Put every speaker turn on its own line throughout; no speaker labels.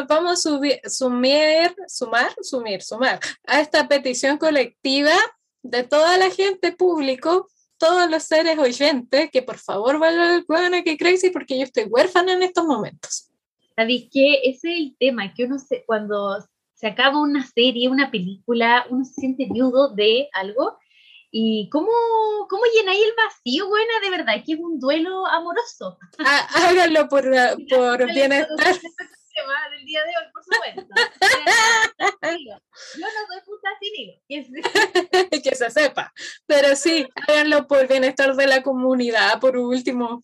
nos vamos a subir, sumir, sumar, sumir, sumar a esta petición colectiva de toda la gente público, todos los seres oyentes, que por favor vayan al que Crazy porque yo estoy huérfana en estos momentos.
¿Sabéis qué? Ese es el tema, que uno se, cuando se acaba una serie, una película, uno se siente viudo de algo. ¿Y cómo, cómo llenáis el vacío, buena? De verdad, que es un duelo amoroso.
Ah, háganlo por, por bienestar.
Del día de hoy, por supuesto. Yo no doy puta sin
que se sepa. Pero sí, háganlo por bienestar de la comunidad, por último.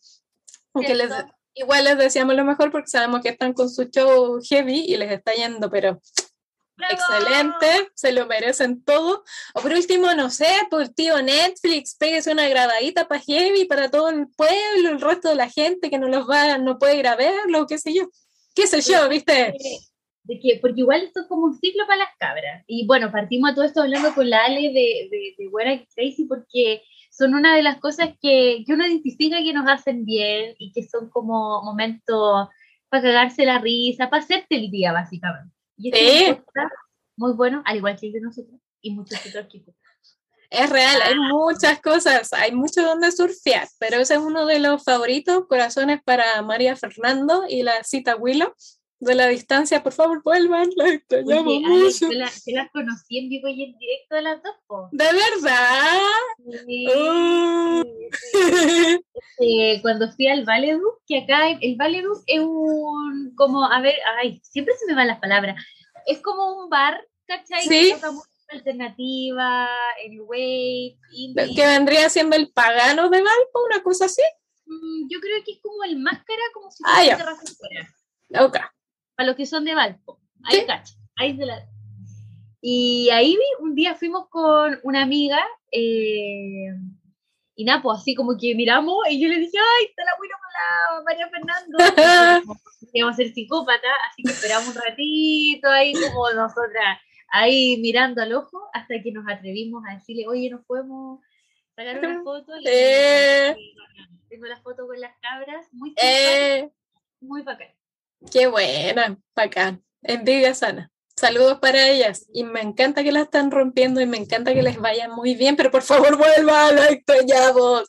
Aunque les, igual les decíamos lo mejor porque sabemos que están con su show heavy y les está yendo, pero excelente, se lo merecen todo. O por último, no sé, por tío Netflix, pégase una grabadita para Heavy, para todo el pueblo, el resto de la gente que no los va, no puede verlo, qué sé yo. ¿Qué sé yo, viste?
De que, porque igual esto es como un ciclo para las cabras. Y bueno, partimos a todo esto hablando con la Ale de, de, de Buena Crazy porque son una de las cosas que, que uno identifica que nos hacen bien y que son como momentos para cagarse la risa, para hacerte el día, básicamente. Y es muy bueno, al igual que el de nosotros y muchos otros equipos.
Es real, hay ah. muchas cosas, hay mucho donde surfear, pero ese es uno de los favoritos, corazones para María Fernando y la cita Willow. De la distancia, por favor, vuelvan, la extrañamos mucho.
Se las conocí en vivo y en directo de las dos.
¿De verdad? Sí,
uh. cuando fui al Valedus, que acá el Valedus es un, como, a ver, ay, siempre se me van las palabras, es como un bar, ¿cachai?
Sí.
Alternativa, el wave,
Que vendría siendo el pagano de Valpo, una cosa así.
Mm, yo creo que es como el máscara, como si fuera ah, terraza fuera. Para los que son de Valpo. Ahí cacha. Ahí de la... Y ahí un día fuimos con una amiga, eh, y nada, pues así como que miramos, y yo le dije, ay, está la buena con la María Fernando. íbamos a ser psicópata, así que esperamos un ratito ahí como nosotras, ahí mirando al ojo, hasta que nos atrevimos a decirle, oye, nos podemos sacar una foto. Eh. Tengo la foto con las cabras, muy eh. muy bacán.
Qué buena, bacán. Envidia sana. Saludos para ellas y me encanta que la están rompiendo y me encanta que les vaya muy bien, pero por favor vuelvan, la extrañamos.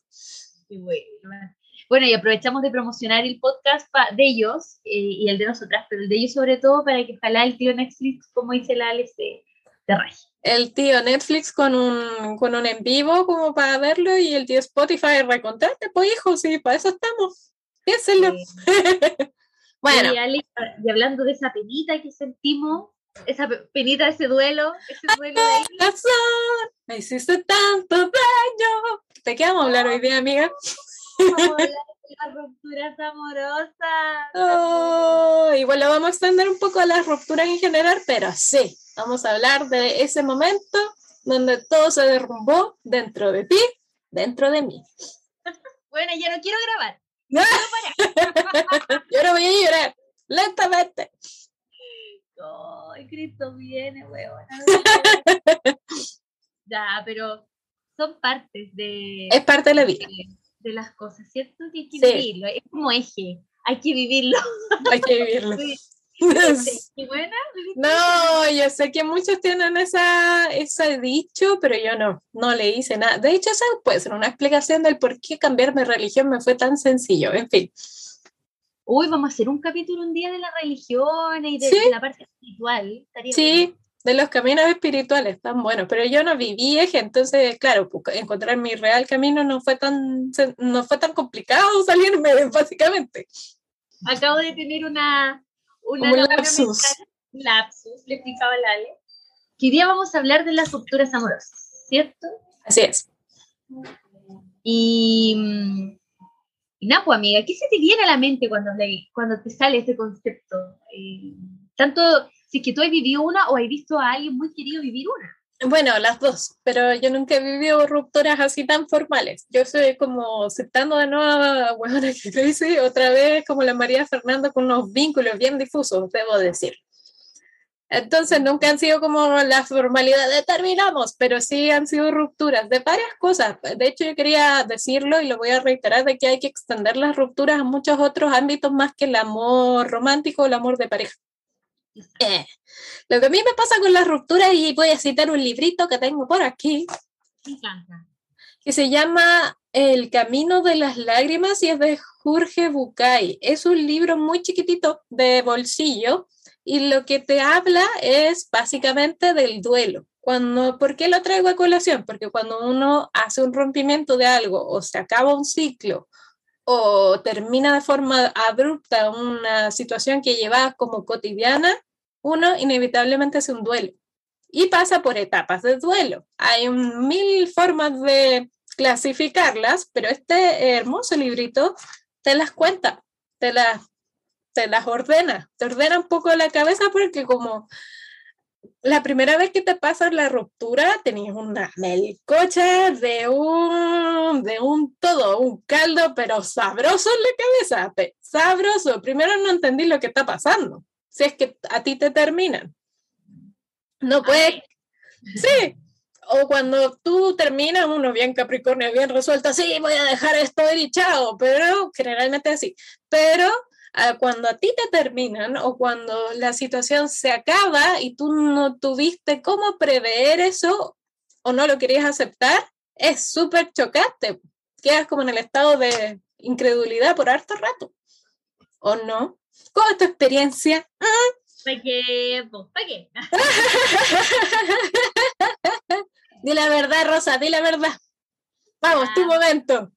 Qué bueno. Bueno, y aprovechamos de promocionar el podcast de ellos eh, y el de nosotras, pero el de ellos sobre todo para que ojalá el tío Netflix, como dice la Alex, de, de
El tío Netflix con un, con un en vivo como para verlo y el tío Spotify recontrate, pues hijo, sí, para eso estamos. Piénsenlo.
bueno. Y, y hablando de esa penita que sentimos, esa penita, ese duelo, ese duelo de ahí.
Me hiciste tanto daño. ¿De qué vamos a hablar hoy día, amiga?
Las rupturas amorosas. Oh,
igual lo vamos a extender un poco a las rupturas en general, pero sí, vamos a hablar de ese momento donde todo se derrumbó dentro de ti, dentro de mí.
bueno, ya no quiero grabar.
No. Yo no voy a llorar, lentamente.
Ay, Cristo viene, weón. ya, pero son partes de...
Es parte de la vida
de las cosas, ¿cierto? Que hay que vivirlo, es como eje, hay que vivirlo.
Hay que vivirlo.
buena?
No, yo sé que muchos tienen esa, ese dicho, pero yo no, no le hice nada. De hecho, esa puede ser una explicación del por qué cambiarme de religión me fue tan sencillo, en fin.
Uy, vamos a hacer un capítulo un día de la religión y de, la parte espiritual.
sí, de los caminos espirituales, tan buenos, pero yo no viví eje, entonces, claro, encontrar mi real camino no fue tan, no fue tan complicado salirme, básicamente.
Acabo de tener una, una
un lapsus.
lapsus, le explicaba a Lale, que hoy día vamos a hablar de las rupturas amorosas, ¿cierto?
Así es.
Y, y nada, pues amiga, ¿qué se te viene a la mente cuando, cuando te sale este concepto? Eh, tanto si es que tú has vivido una o has visto a alguien muy querido vivir una.
Bueno, las dos, pero yo nunca he vivido rupturas así tan formales. Yo soy como citando de nuevo bueno, que otra vez como la María Fernanda con unos vínculos bien difusos, debo decir. Entonces nunca han sido como la formalidad de terminamos, pero sí han sido rupturas de varias cosas. De hecho, yo quería decirlo y lo voy a reiterar de que hay que extender las rupturas a muchos otros ámbitos más que el amor romántico o el amor de pareja. Eh, lo que a mí me pasa con las rupturas, y voy a citar un librito que tengo por aquí, que se llama El Camino de las Lágrimas y es de Jorge Bucay. Es un libro muy chiquitito de bolsillo y lo que te habla es básicamente del duelo. Cuando, ¿Por qué lo traigo a colación? Porque cuando uno hace un rompimiento de algo o se acaba un ciclo o termina de forma abrupta una situación que lleva como cotidiana, uno inevitablemente hace un duelo y pasa por etapas de duelo. Hay mil formas de clasificarlas, pero este hermoso librito te las cuenta, te las, te las ordena, te ordena un poco la cabeza porque como la primera vez que te pasa la ruptura tenías una melcocha de un, de un todo, un caldo, pero sabroso en la cabeza, sabroso. Primero no entendí lo que está pasando si es que a ti te terminan. No puede. Sí. O cuando tú terminas, uno bien Capricornio, bien resuelto, sí, voy a dejar esto y chao, pero generalmente así. Pero ah, cuando a ti te terminan o cuando la situación se acaba y tú no tuviste cómo prever eso o no lo querías aceptar, es súper chocante. Quedas como en el estado de incredulidad por harto rato. ¿O no? ¿Cómo es tu experiencia?
¿Para qué? ¿Para qué?
di la verdad, Rosa, di la verdad. Vamos, tu momento.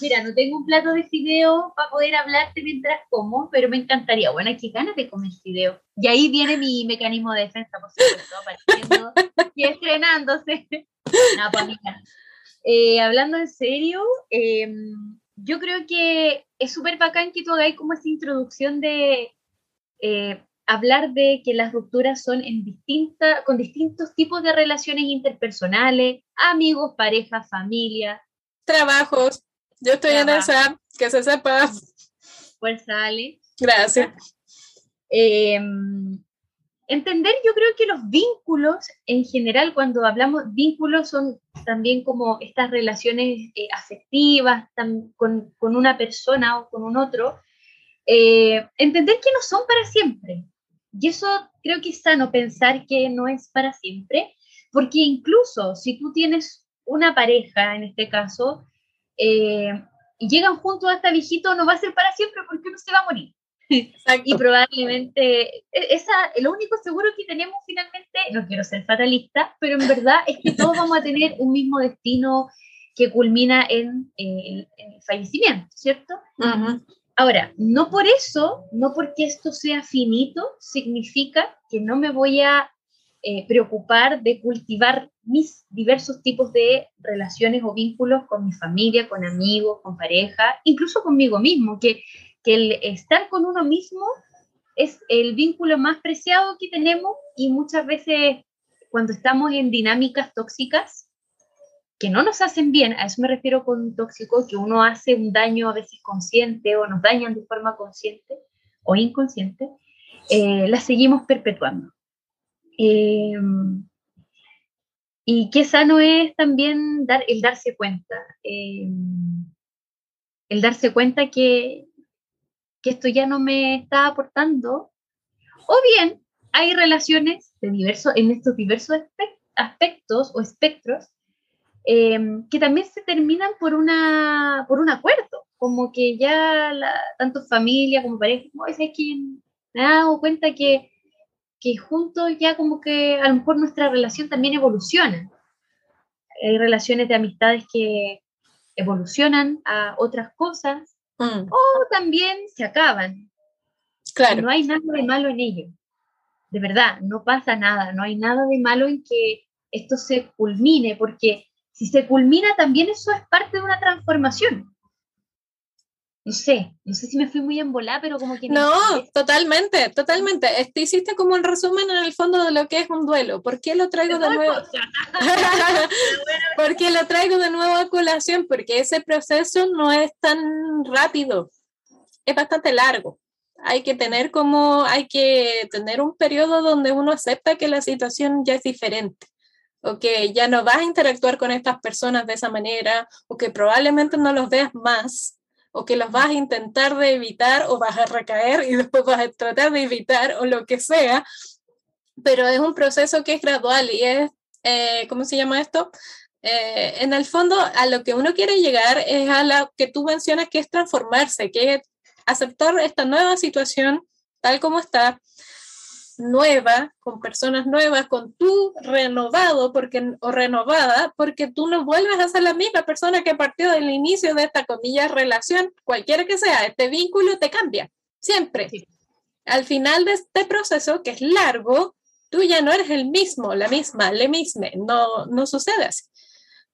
Mira, no tengo un plato de fideo para poder hablarte mientras como, pero me encantaría. Bueno, qué ganas de comer fideo. Y ahí viene mi mecanismo de defensa, por supuesto, apareciendo y estrenándose. No, pues mira. Eh, hablando en serio, eh, yo creo que es súper bacán que tú hagáis como esa introducción de eh, hablar de que las rupturas son en distinta, con distintos tipos de relaciones interpersonales, amigos, pareja, familia.
Trabajos. Yo estoy en esa, que se sepa.
Pues sale.
Gracias.
Em, entender, yo creo que los vínculos en general, cuando hablamos vínculos, son también como estas relaciones eh, afectivas con, una persona o con un otro, eh, entender que no son para siempre. Y eso creo que es sano pensar que no es para siempre, porque incluso si tú tienes una pareja, en este caso, eh, y llegan juntos hasta viejito, no va a ser para siempre porque uno se va a morir. Y probablemente, e, esa, lo único seguro que tenemos finalmente, no quiero ser fatalista, pero en verdad es que todos vamos a tener un mismo destino que culmina en, el fallecimiento, ¿cierto? Ahora, no por eso, no porque esto sea finito, significa que no me voy a eh, preocupar de cultivar mis diversos tipos de relaciones o vínculos con mi familia, con amigos, con pareja, incluso conmigo mismo, que que el estar con uno mismo es el vínculo más preciado que tenemos y muchas veces cuando estamos en dinámicas tóxicas que no nos hacen bien, a eso me refiero con tóxico, que uno hace un daño a veces consciente o nos dañan de forma consciente o inconsciente, eh, las seguimos perpetuando. Eh, y qué sano es también dar, el darse cuenta, eh, el darse cuenta que, que esto ya no me está aportando, o bien hay relaciones de diversos, en estos diversos aspectos o espectros em, que también se terminan por, una, por un acuerdo, como que ya tanto familia como pareja, como es que me he dado cuenta que, que juntos ya como que a lo mejor nuestra relación también evoluciona. Hay relaciones de amistades que evolucionan a otras cosas Mm. O también se acaban. Claro. No hay nada de malo en ello. De verdad, no pasa nada. No hay nada de malo en que esto se culmine, porque si se culmina también eso es parte de una transformación no sé, no sé si me fui muy embolada, pero como que...
No, totalmente, totalmente. Este, hiciste como un resumen en el fondo de lo que es un duelo. ¿Por qué lo traigo de nuevo? ¿Por qué lo traigo de nuevo a colación? Porque ese proceso no es tan rápido, es bastante largo. hay que tener como, hay que tener un periodo donde uno acepta que la situación ya es diferente o que ya no vas a interactuar con estas personas de esa manera, o que probablemente no los veas más, o que los vas a intentar de evitar o vas a recaer y después vas a tratar de evitar o lo que sea, pero es un proceso que es gradual y es, eh, ¿cómo se llama esto? Eh, en el fondo, a lo que uno quiere llegar es a lo que tú mencionas, que es transformarse, que es aceptar esta nueva situación tal como está, nueva, con personas nuevas, con tú renovado porque, o renovada, porque tú no vuelves a ser la misma persona que partió del inicio de esta comilla relación, cualquiera que sea, este vínculo te cambia, siempre. Al final de este proceso, que es largo, tú ya no eres el mismo, la misma, le misma, no, no sucede así.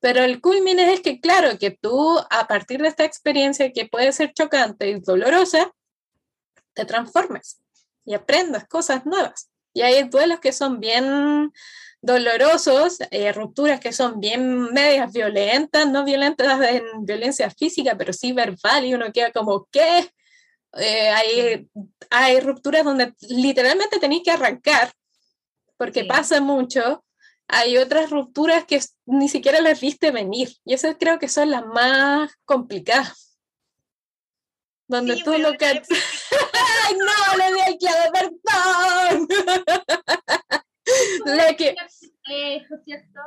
Pero el culmine es que, claro, que tú a partir de esta experiencia que puede ser chocante y dolorosa, te transformes y aprendas cosas nuevas. Y hay duelos que son bien dolorosos, eh, rupturas que son bien medias violentas, no violentas en violencia física, pero sí verbal, y uno queda como, ¿qué? Eh, hay, hay rupturas donde literalmente tenéis que arrancar, porque pasa mucho. Hay otras rupturas que ni siquiera las viste venir, y esas creo que son las más complicadas. Donde tú lo que... ¡Ay, no! Le di el clave, perdón.
le que... ¿cierto?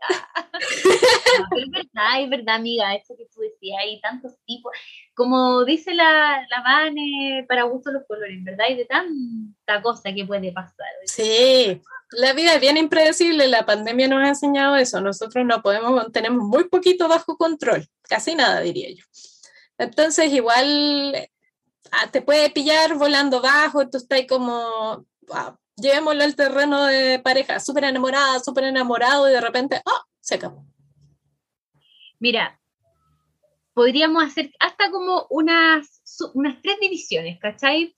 es verdad, es verdad, amiga, eso que tú decías, hay tantos tipos, como dice la, la Vane, para gusto los colores, ¿verdad? Hay de tanta cosa que puede pasar.
Sí, la vida es bien impredecible, la pandemia nos ha enseñado eso, nosotros no podemos, tenemos muy poquito bajo control, casi nada diría yo. Entonces, igual ah, te puede pillar volando bajo, tú estás como, llevémoslo al terreno de pareja, súper enamorada, súper enamorado, y de repente, ¡oh! Se acabó.
Mira, podríamos hacer hasta como unas, unas tres divisiones, ¿cachai?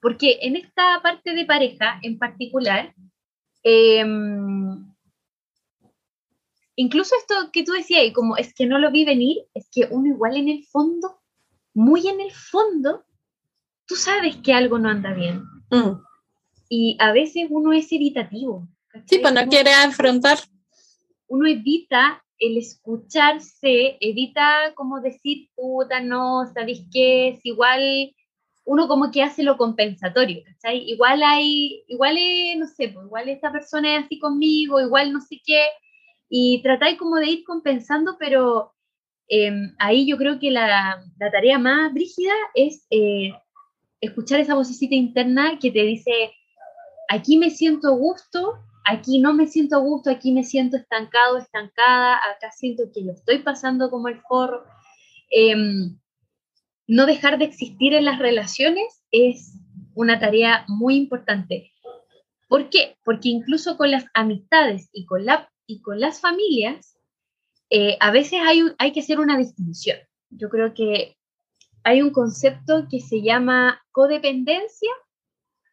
Porque en esta parte de pareja en particular, em, incluso esto que tú decías, como es que no lo vi venir, es que uno igual en el fondo muy en el fondo, tú sabes que algo no anda bien. Mm. Y a veces uno es evitativo.
Sí, pues no quiere afrontar.
Uno evita el escucharse, evita como decir, puta, no, ¿sabéis qué? Es igual, uno como que hace lo compensatorio, ¿cachai? Igual hay, igual, no sé, pues igual esta persona es así conmigo, igual no sé qué, y tratáis como de ir compensando, pero Em, ahí yo creo que la, tarea más brígida es eh, escuchar esa vocecita interna que te dice, aquí me siento a gusto, aquí no me siento a gusto, aquí me siento estancado, estancada, acá siento que lo estoy pasando como el forro. Em, no dejar de existir en las relaciones es una tarea muy importante. ¿Por qué? Porque incluso con las amistades y con, la, y con las familias, eh, a veces hay, hay que hacer una distinción. Yo creo que hay un concepto que se llama codependencia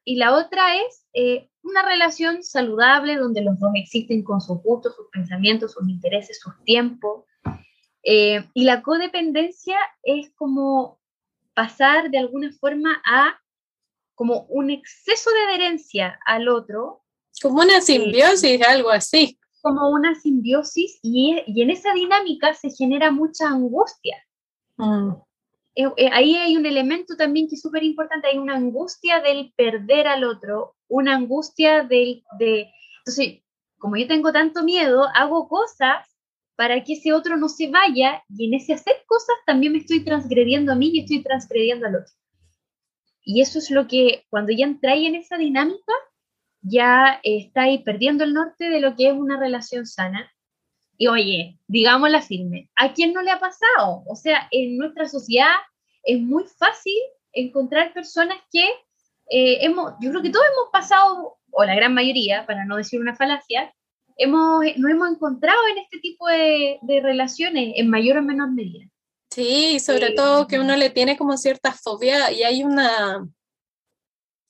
y la otra es eh, una relación saludable donde los dos existen con sus gustos, sus pensamientos, sus intereses, sus tiempos. Eh, y la codependencia es como pasar de alguna forma a como un exceso de adherencia al otro.
Como una simbiosis, algo así
como una simbiosis y, en esa dinámica se genera mucha angustia. Mm. Eh, eh, ahí hay un elemento también que es súper importante, hay una angustia del perder al otro, una angustia del, de... Entonces, como yo tengo tanto miedo, hago cosas para que ese otro no se vaya y en ese hacer cosas también me estoy transgrediendo a mí y estoy transgrediendo al otro. Y eso es lo que cuando ya entráis en esa dinámica, ya estáis perdiendo el norte de lo que es una relación sana. Y oye, digámosla firme, ¿a quién no le ha pasado? O sea, en nuestra sociedad es muy fácil encontrar personas que eh, hemos, yo creo que todos hemos pasado, o la gran mayoría, para no decir una falacia, hemos, nos hemos encontrado en este tipo de, relaciones en mayor o menor medida.
Sí, sobre eh, todo que uno le tiene como cierta fobia y hay una,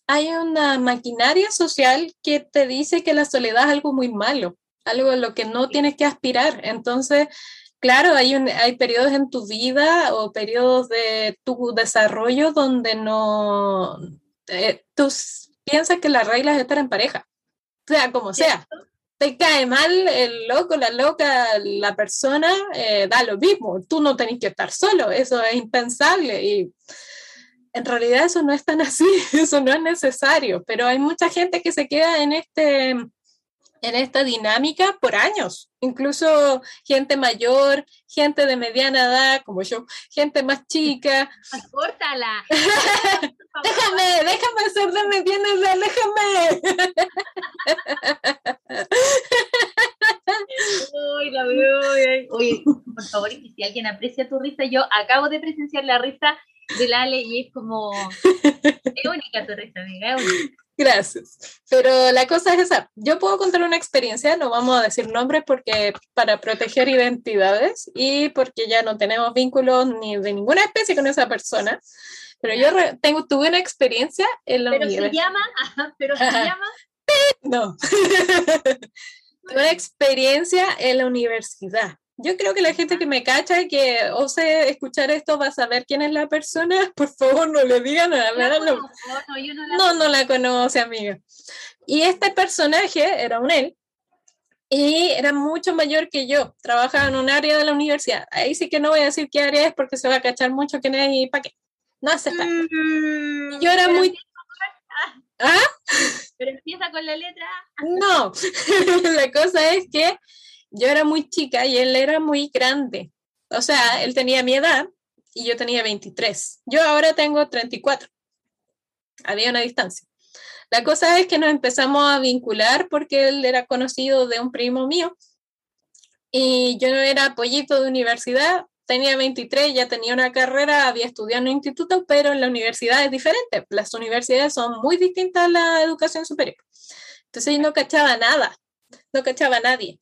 hay una maquinaria social que te dice que la soledad es algo muy malo, algo a lo que no tienes que aspirar. Entonces, claro, hay, un, hay periodos en tu vida o periodos de tu desarrollo donde no, eh, tú piensas que la regla es estar en pareja, sea como sea. Te cae mal el loco, la loca, la persona, eh, da lo mismo. Tú no tenés que estar solo, eso es impensable. Y en realidad eso no es tan así, eso no es necesario, pero hay mucha gente que se queda en este en esta dinámica por años, incluso gente mayor, gente de mediana edad como yo, gente más chica.
Córtala.
déjame, déjame ser de mediana edad, déjame.
Oye, por favor, si alguien aprecia tu risa, yo acabo de presenciar la risa del Ale y es como, es única tu risa, amiga, es única.
Gracias. Pero la cosa es esa. Yo puedo contar una experiencia, no vamos a decir nombres porque para proteger identidades y porque ya no tenemos vínculos ni de ninguna especie con esa persona. Pero yo tengo, tuve una experiencia en la
pero Se llama, pero se llama.
No. tuve una experiencia en la universidad. Yo creo que la gente que me cacha y que ose escuchar esto va a saber quién es la persona. Por favor, no le digan a la, no, no, no, no la conoce, amiga. Y este personaje era un él y era mucho mayor que yo. Trabajaba en un área de la universidad. Ahí sí que no voy a decir qué área es porque se va a cachar mucho quién es y para qué. No hace falta. Mm, yo era muy...
¿Ah? Pero empieza con la letra.
No, la cosa es que yo era muy chica y él era muy grande. O sea, él tenía mi edad y yo tenía 23. Yo ahora tengo 34. Había una distancia. La cosa es que nos empezamos a vincular porque él era conocido de un primo mío y yo no era pollito de universidad, tenía 23, ya tenía una carrera, había estudiado en un instituto, pero en la universidad es diferente. Las universidades son muy distintas a la educación superior. Entonces yo no cachaba nada, no cachaba a nadie.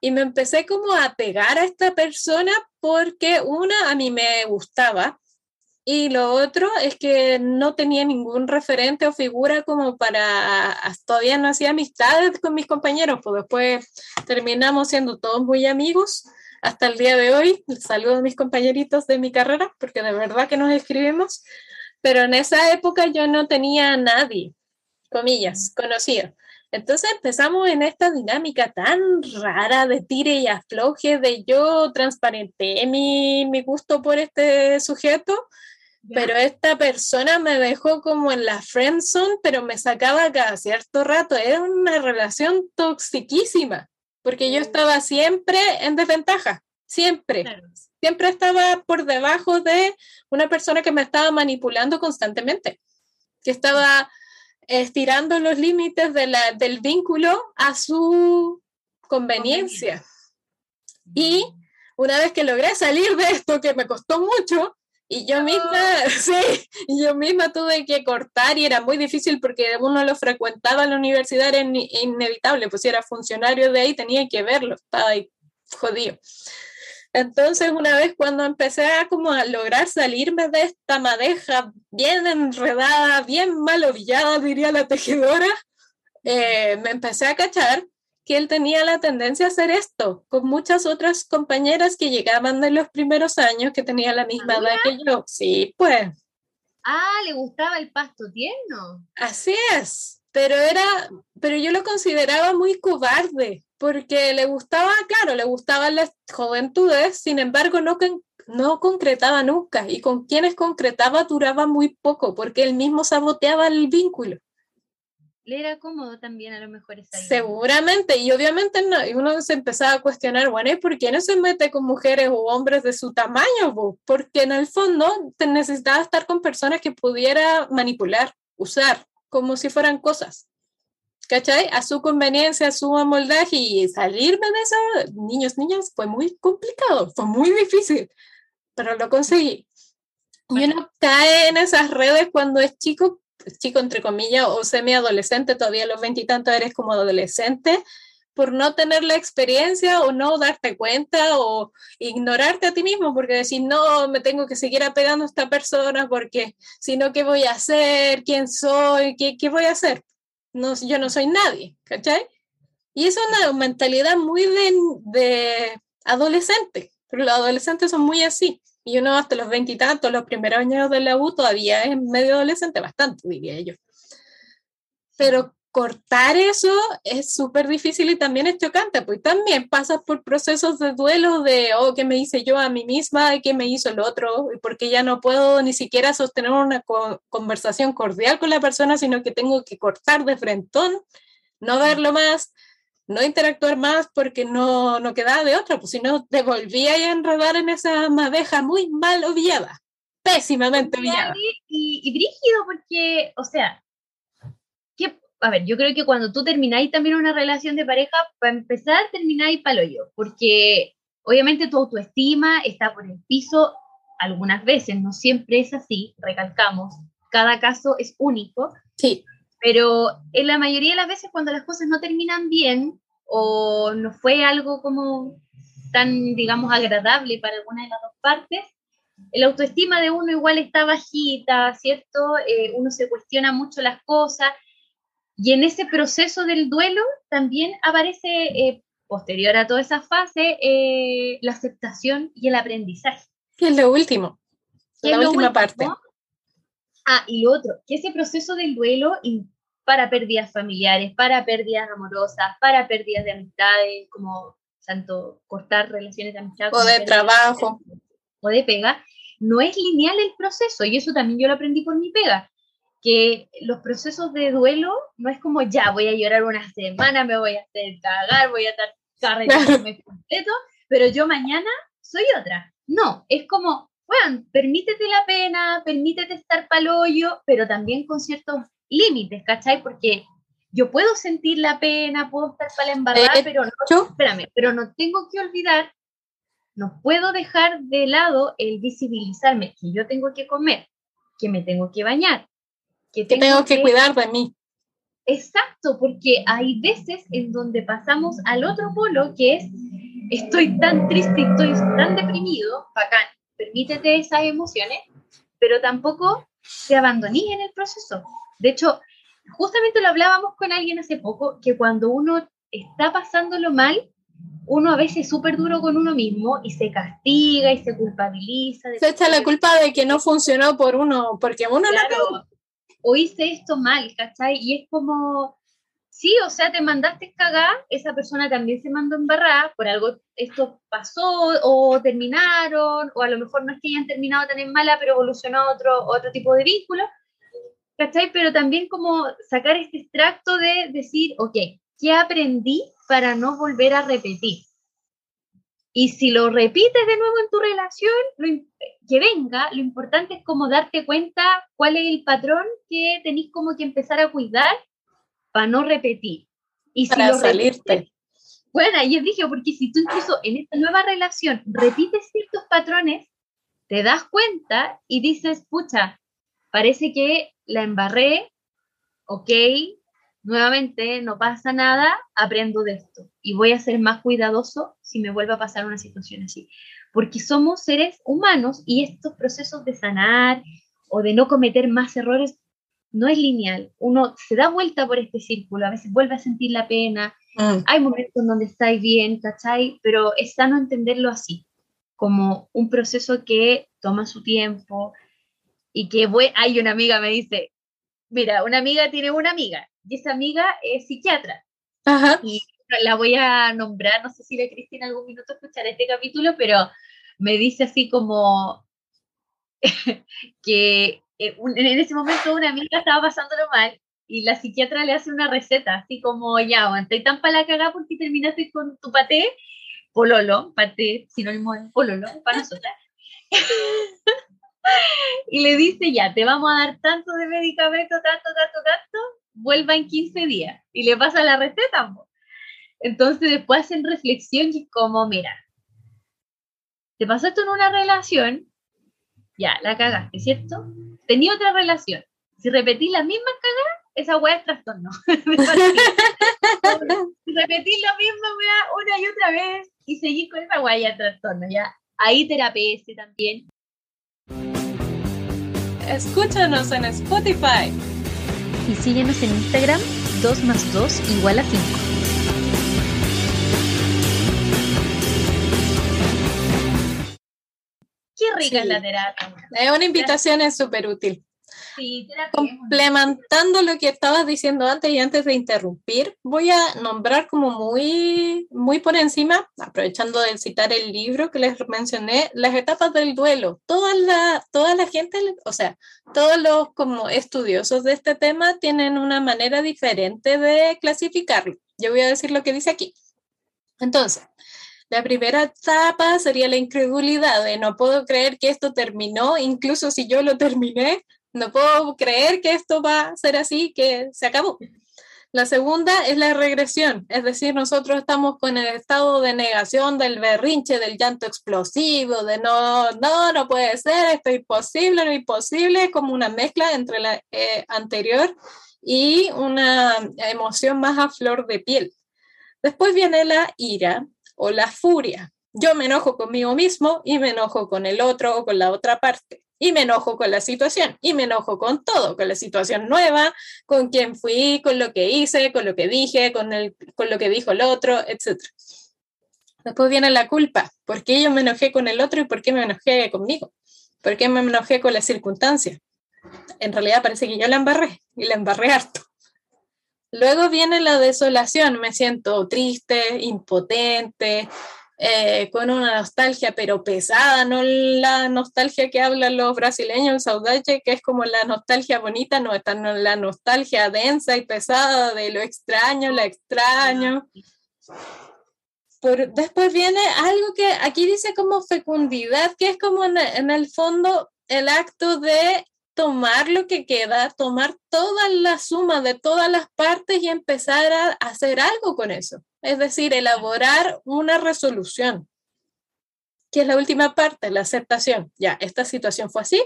Y me empecé como a pegar a esta persona porque una, a mí me gustaba. Y lo otro es que no tenía ningún referente o figura como para, todavía no hacía amistades con mis compañeros, pues después terminamos siendo todos muy amigos hasta el día de hoy. Saludo a mis compañeritos de mi carrera, porque de verdad que nos escribimos, pero en esa época yo no tenía nadie, comillas, conocida. Entonces empezamos en esta dinámica tan rara de tire y afloje, de yo transparenté mi, mi gusto por este sujeto, pero esta persona me dejó como en la friendzone, pero me sacaba cada cierto rato. Era una relación toxiquísima, porque yo estaba siempre en desventaja, siempre. Siempre estaba por debajo de una persona que me estaba manipulando constantemente, que estaba estirando los límites de la, del vínculo a su conveniencia. Y una vez que logré salir de esto, que me costó mucho, y yo misma, sí, yo misma tuve que cortar y era muy difícil porque uno lo frecuentaba en la universidad, era inevitable, pues si era funcionario de ahí tenía que verlo, estaba ahí jodido. Entonces, una vez cuando empecé a como a lograr salirme de esta madeja bien enredada, bien mal ovillada, diría la tejedora, eh, me empecé a cachar que él tenía la tendencia a hacer esto con muchas otras compañeras que llegaban de los primeros años que tenían la misma edad que yo. Sí, pues.
Ah, le gustaba el pasto tierno.
Así es, pero era, pero yo lo consideraba muy cobarde porque le gustaba, claro, le gustaban las juventudes, sin embargo, no, no concretaba nunca, y con quienes concretaba duraba muy poco, porque él mismo saboteaba el vínculo.
Le era cómodo también a lo mejor esa
Seguramente, y obviamente no, y uno se empezaba a cuestionar, bueno, ¿y por qué no se mete con mujeres o hombres de su tamaño? Porque en el fondo te necesitaba estar con personas que pudiera manipular, usar, como si fueran cosas. ¿Cachai? A su conveniencia, a su amoldaje y salirme de eso, niños, niñas, fue muy complicado, fue muy difícil, pero lo conseguí. Y uno cae en esas redes cuando es chico, chico entre comillas, o semi-adolescente, todavía a los veintitantos eres como adolescente, por no tener la experiencia o no darte cuenta o ignorarte a ti mismo, porque decir, no, me tengo que seguir apegando a esta persona porque si no, ¿qué voy a hacer? ¿Quién soy? ¿Qué, qué voy a hacer? No, yo no soy nadie, ¿cachai? Y es una mentalidad muy de, adolescente, pero los adolescentes son muy así. Y uno hasta los veintitantos, los primeros años de la U, todavía es medio adolescente, bastante, diría yo. Pero cortar eso es súper difícil y también es chocante, pues también pasas por procesos de duelo de, oh, ¿qué me hice yo a mí misma? ¿Qué me hizo el otro? Y porque ya no puedo ni siquiera sostener una conversación cordial con la persona, sino que tengo que cortar de frentón, no verlo más, no interactuar más porque no, no quedaba de otra, pues si no te volvía a enredar en esa madeja muy mal ovillada, pésimamente ovillada.
Y, y brígido porque, o sea, a ver, yo creo que cuando tú termináis también una relación de pareja, para empezar, termináis palo yo, porque obviamente tu autoestima está por el piso algunas veces, no siempre es así, recalcamos, cada caso es único.
Sí.
Pero en la mayoría de las veces cuando las cosas no terminan bien o no fue algo como tan, digamos, agradable para alguna de las dos partes, el autoestima de uno igual está bajita, ¿cierto? Eh, uno se cuestiona mucho las cosas y en ese proceso del duelo también aparece, eh, posterior a toda esa fase, eh, la aceptación y el aprendizaje.
Que es lo último, la última parte.
Ah, y lo otro, que ese proceso del duelo para pérdidas familiares, para pérdidas amorosas, para pérdidas de amistades, como tanto cortar relaciones de amistad.
O de trabajo.
o de pega, no es lineal el proceso, y eso también yo lo aprendí por mi pega que los procesos de duelo no es como ya voy a llorar una semana, me voy a hacer cagar, voy a estar carregándome completo, pero yo mañana soy otra. No, es como, bueno, permítete la pena, permítete estar hoyo, pero también con ciertos límites, ¿cachai? Porque yo puedo sentir la pena, puedo estar para la embarrada, pero no, espérame, pero no tengo que olvidar, no puedo dejar de lado el visibilizarme que yo tengo que comer, que me tengo que bañar,
que tengo, que, cuidar de mí.
Exacto, porque hay veces en donde pasamos al otro polo que es estoy tan triste, estoy tan deprimido, bacán, permítete esas emociones, pero tampoco te abandones en el proceso. De hecho, justamente lo hablábamos con alguien hace poco, que cuando uno está pasándolo mal, uno a veces es súper duro con uno mismo y se castiga y se culpabiliza.
se echa la culpa de que no funcionó por uno, porque uno no
o hice esto mal, ¿cachai? Y es como, sí, o sea, te mandaste cagar, esa persona también se mandó embarrar, por algo esto pasó o terminaron, o a lo mejor no es que hayan terminado tan en mala, pero evolucionó otro, otro tipo de vínculo, ¿cachai? Pero también como sacar este extracto de decir, ok, ¿qué aprendí para no volver a repetir? Y si lo repites de nuevo en tu relación, que venga, lo importante es como darte cuenta cuál es el patrón que tenéis como que empezar a cuidar para no repetir.
Y para si salirte.
bueno, y es dije, porque si tú incluso en esta nueva relación repites ciertos patrones, te das cuenta y dices, pucha, parece que la embarré, ok, nuevamente no pasa nada, aprendo de esto y voy a ser más cuidadoso si me vuelve a pasar una situación así. Porque somos seres humanos y estos procesos de sanar o de no cometer más errores no es lineal. Uno se da vuelta por este círculo, a veces vuelve a sentir la pena, mm. hay momentos en donde estáis bien, ¿cachai? Pero es sano entenderlo así, como un proceso que toma su tiempo y que hay una amiga me dice, mira, una amiga tiene una amiga y esa amiga es psiquiatra. Y la voy a nombrar, no sé si la Cristina algún minuto escuchará este capítulo, pero me dice así como que eh, en ese momento una amiga estaba pasándolo mal y la psiquiatra le hace una receta, así como, ya, aguanté tan para la cagada porque terminaste con tu paté, pololo, paté, sinónimo de pololo, para nosotras. y le dice, ya, te vamos a dar tanto de medicamento, tanto, tanto, tanto, vuelva en 15 días. Y le pasa la receta. Entonces después hacen reflexión y como, mira, te pasó esto en una relación, ya, la cagaste, ¿cierto? Tenía otra relación. Si repetís las mismas cagadas, esa weá es trastorno. si repetís lo mismo una y otra vez y seguís con esa weá ya trastorno, ya. Ahí terapia también.
Escúchanos en Spotify.
Y síguenos en Instagram, 2 más 2 igual a 5. Rica es la terapia.
Es una invitación, es súper útil. Complementando lo que estabas diciendo antes y antes de interrumpir, voy a nombrar como muy, muy por encima, aprovechando de citar el libro que les mencioné, las etapas del duelo. Toda la, toda la gente, o sea, todos los como estudiosos de este tema tienen una manera diferente de clasificarlo. Yo voy a decir lo que dice aquí. Entonces, la primera etapa sería la incredulidad de no puedo creer que esto terminó, incluso si yo lo terminé, no puedo creer que esto va a ser así, que se acabó. La segunda es la regresión, es decir, nosotros estamos con el estado de negación del berrinche, del llanto explosivo, de no, no, no puede ser, esto es imposible, no es imposible, como una mezcla entre la eh, anterior y una emoción más a flor de piel. Después viene la ira o la furia. Yo me enojo conmigo mismo y me enojo con el otro o con la otra parte y me enojo con la situación y me enojo con todo, con la situación nueva, con quién fui, con lo que hice, con lo que dije, con, el, con lo que dijo el otro, etc. Después viene la culpa. ¿Por qué yo me enojé con el otro y por qué me enojé conmigo? ¿Por qué me enojé con las circunstancias? En realidad parece que yo la embarré y la embarré harto. Luego viene la desolación, me siento triste, impotente, eh, con una nostalgia pero pesada, no la nostalgia que hablan los brasileños, el saudade, que es como la nostalgia bonita, no, está la nostalgia densa y pesada de lo extraño, la extraño. Por, después viene algo que aquí dice como fecundidad, que es como en el fondo el acto de tomar lo que queda, tomar toda la suma de todas las partes y empezar a hacer algo con eso. Es decir, elaborar una resolución, que es la última parte, la aceptación. Ya, esta situación fue así,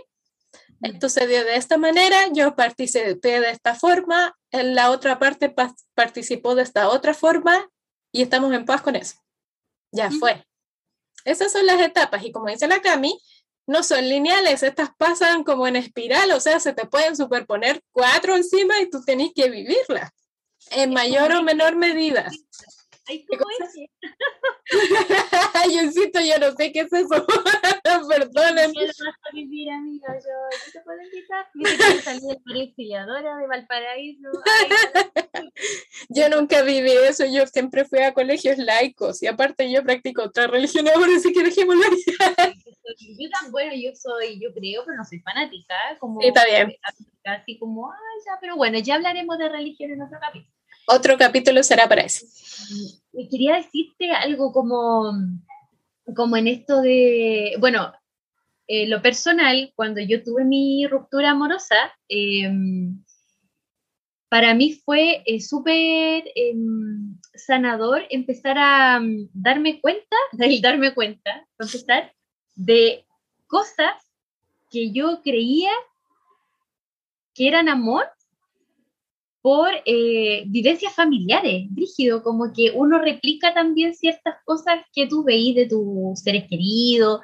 esto se dio de esta manera, yo participé de esta forma, la otra parte participó de esta otra forma y estamos en paz con eso. Ya fue. Esas son las etapas y como dice la Cami, no son lineales, estas pasan como en espiral, o sea, se te pueden superponer cuatro encima y tú tenés que vivirlas en mayor o menor medida.
Ay, ¿cómo es?
yo insisto, yo no sé qué es eso. Perdonen.
Yo lo vas a vivir, amiga. Yo, ¿yo te puedo invitar? Yo salir de Parecilladora de Valparaíso.
yo nunca viví eso. Yo siempre fui a colegios laicos. Y aparte, yo practico otra religión ahora, así que dejémoslo ahí.
yo tan bueno, yo soy, yo creo, pero no soy fanática. Como,
sí, está bien.
Así como, ay, ya, pero bueno, ya hablaremos de religión en otro capítulo.
Otro capítulo será para eso.
Y quería decirte algo como, como en esto de, bueno, eh, lo personal, cuando yo tuve mi ruptura amorosa, em, para mí fue eh, súper em, sanador empezar a mm, darme cuenta, de darme cuenta, empezar, de cosas que yo creía que eran amor por eh, vivencias familiares, rígido, como que uno replica también ciertas cosas que tú veís de tus seres queridos,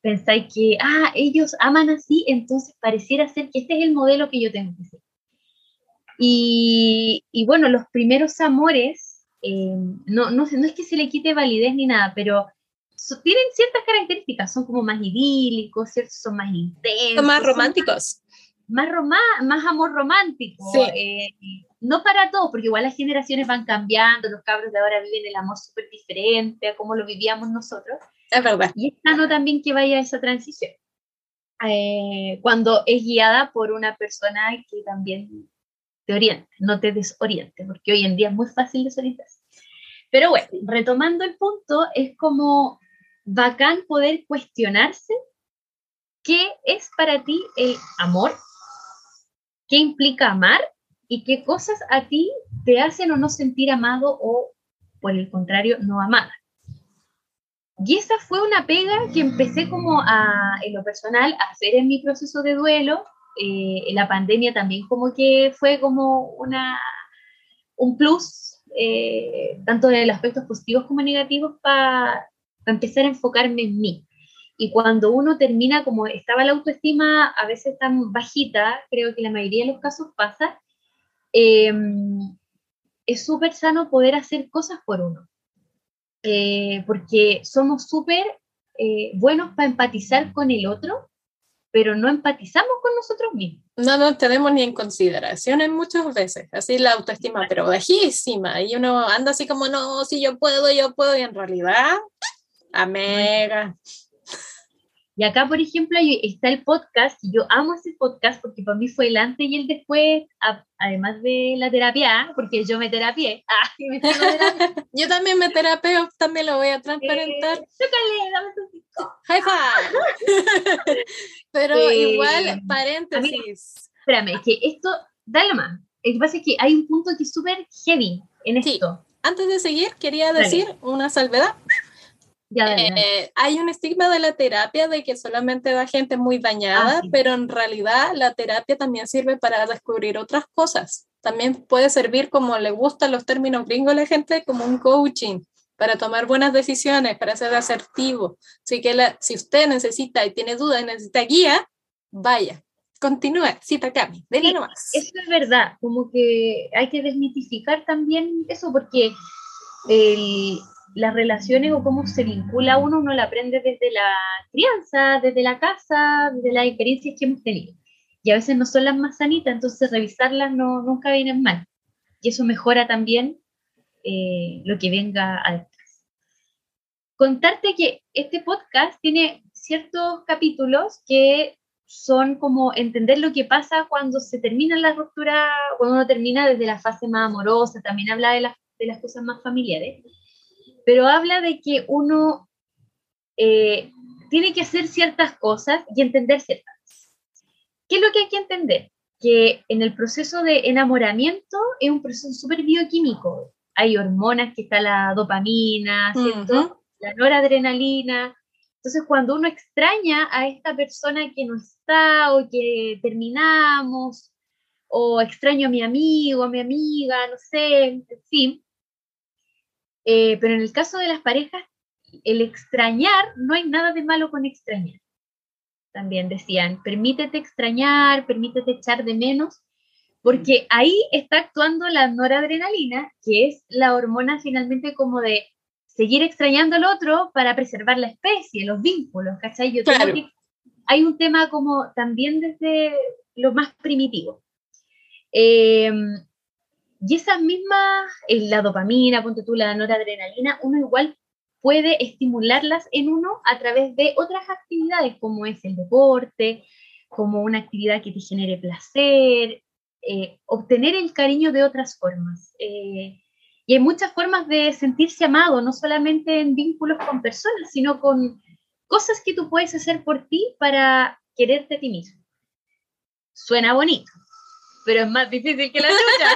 pensáis que, ah, ellos aman así, entonces pareciera ser que este es el modelo que yo tengo que ser. Y, y bueno, los primeros amores, eh, no, no, no es que se le quite validez ni nada, pero tienen ciertas características, son como más idílicos, son más intensos.
Son más románticos
más, más amor romántico. Eh, no para todos, porque igual las generaciones van cambiando, los cabros de ahora viven el amor súper diferente a como lo vivíamos nosotros.
Es verdad.
Y es sano también que vaya esa transición. Eh, cuando es guiada por una persona que también te oriente, no te desoriente, porque hoy en día es muy fácil desorientarse. Pero bueno, retomando el punto, es como bacán poder cuestionarse qué es para ti el amor qué implica amar y qué cosas a ti te hacen o no sentir amado o, por el contrario, no amada. Y esa fue una pega que empecé como a, en lo personal, a hacer en mi proceso de duelo. Eh, la pandemia también como que fue como una, un plus, eh, tanto de los aspectos positivos como negativos, para empezar a enfocarme en mí. Y cuando uno termina, como estaba la autoestima a veces tan bajita, creo que la mayoría de los casos pasa, em, es súper sano poder hacer cosas por uno. Eh, porque somos súper eh, buenos para empatizar con el otro, pero no empatizamos con nosotros mismos.
No nos tenemos ni en consideración en muchas veces, así la autoestima, pero bajísima, y uno anda así como, no, si yo puedo, yo puedo, y en realidad, amiga.
Y acá, por ejemplo, está el podcast, y yo amo ese podcast porque para mí fue el antes y el después, además de la terapia, porque yo me terapié. Ah, me
yo también me terapeo, también lo voy a transparentar.
Eh, dame tu
High five. Pero eh, igual, paréntesis.
espérame, que esto, dale más. Lo que pasa es que hay un punto que es súper heavy en esto.
Antes de seguir, quería decir una salvedad. Eh, hay un estigma de la terapia de que solamente da gente muy dañada, ah, pero en realidad la terapia también sirve para descubrir otras cosas. También puede servir, como le gustan los términos gringos a la gente, como un coaching para tomar buenas decisiones, para ser asertivo. Así que la, si usted necesita y tiene dudas y necesita guía, vaya, continúe, cita Cami, dele nomás.
Eso es verdad, como que hay que desmitificar también eso, porque el, las relaciones o cómo se vincula uno, uno lo aprende desde la crianza, desde la casa, desde las experiencias que hemos tenido. Y a veces no son las más sanitas, entonces revisarlas no, nunca vienen mal. Y eso mejora también eh, lo que venga a después. Contarte que este podcast tiene ciertos capítulos que son como entender lo que pasa cuando se termina la ruptura, cuando uno termina desde la fase más amorosa, también habla de, de las cosas más familiares pero habla de que uno eh, tiene que hacer ciertas cosas y entender ciertas. ¿Qué es lo que hay que entender? Que en el proceso de enamoramiento es un proceso súper bioquímico. Hay hormonas que está la dopamina, ¿cierto? La noradrenalina. Entonces, cuando uno extraña a esta persona que no está o que terminamos, o extraño a mi amigo, a mi amiga, no sé, en fin, eh, pero en el caso de las parejas, el extrañar, no hay nada de malo con extrañar. También decían, permítete extrañar, permítete echar de menos, porque ahí está actuando la noradrenalina, que es la hormona finalmente como de seguir extrañando al otro para preservar la especie, los vínculos, ¿cachai? Yo creo que hay un tema como también desde lo más primitivo. Eh, y esas mismas, eh, la dopamina, ponte tú, la noradrenalina, uno igual puede estimularlas en uno a través de otras actividades, como es el deporte, como una actividad que te genere placer, eh, obtener el cariño de otras formas. Eh, y hay muchas formas de sentirse amado, no solamente en vínculos con personas, sino con cosas que tú puedes hacer por ti para quererte a ti mismo. Suena bonito, pero es más difícil que la chucha.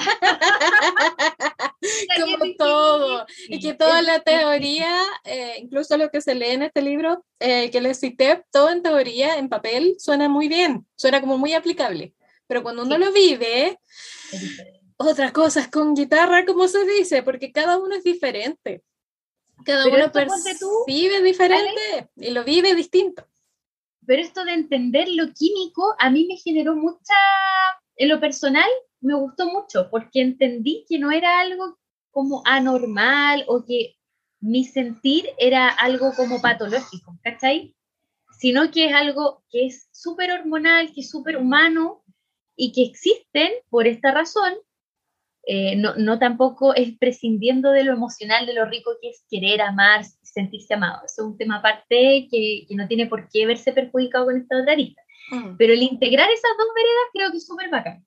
Como todo. Y que toda la teoría, eh, incluso lo que se lee en este libro, eh, que les cité, todo en teoría, en papel, suena muy bien, suena como muy aplicable. Pero cuando uno lo vive, otra cosa es con guitarra, como se dice, porque cada uno es diferente. Cada uno percibe diferente y lo vive distinto.
Pero esto de entender lo químico a mí me generó mucha en lo personal me gustó mucho porque entendí que no era algo como anormal o que mi sentir era algo como patológico, ¿cachai? Sino que es algo que es súper hormonal, que es súper humano y que existen por esta razón. Eh, no, no, tampoco es prescindiendo de lo emocional, de lo rico que es querer, amar, sentirse amado. Eso es un tema aparte que, no tiene por qué verse perjudicado con esta otra lista. Mm. Pero el integrar esas dos veredas creo que es súper bacán.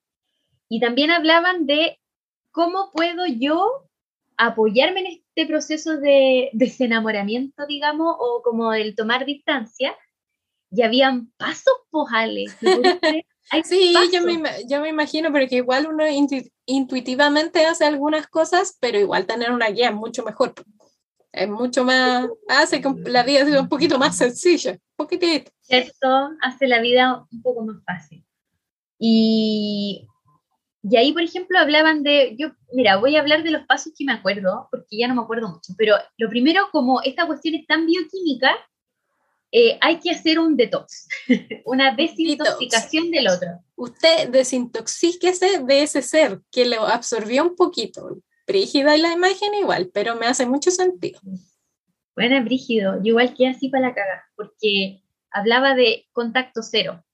Y también hablaban de cómo puedo yo apoyarme en este proceso de desenamoramiento, digamos, o como el tomar distancia. Y habían pasos pojales.
sí, Yo, me, yo me imagino, porque igual uno intuitivamente hace algunas cosas, pero igual tener una guía mucho mejor es mucho más, hace que la vida sea un poquito más sencilla, poquitito.
Cierto, hace la vida un poco más fácil. Y, y ahí, por ejemplo, hablaban de, yo, mira, voy a hablar de los pasos que me acuerdo, porque ya no me acuerdo mucho, pero lo primero, como esta cuestión es tan bioquímica, eh, hay que hacer un detox, una desintoxicación del otro.
Usted desintoxíquese de ese ser que lo absorbió un poquito, Brígida y la imagen igual, pero me hace mucho sentido.
Bueno, brígido. Yo igual que así para la caga, porque hablaba de contacto cero.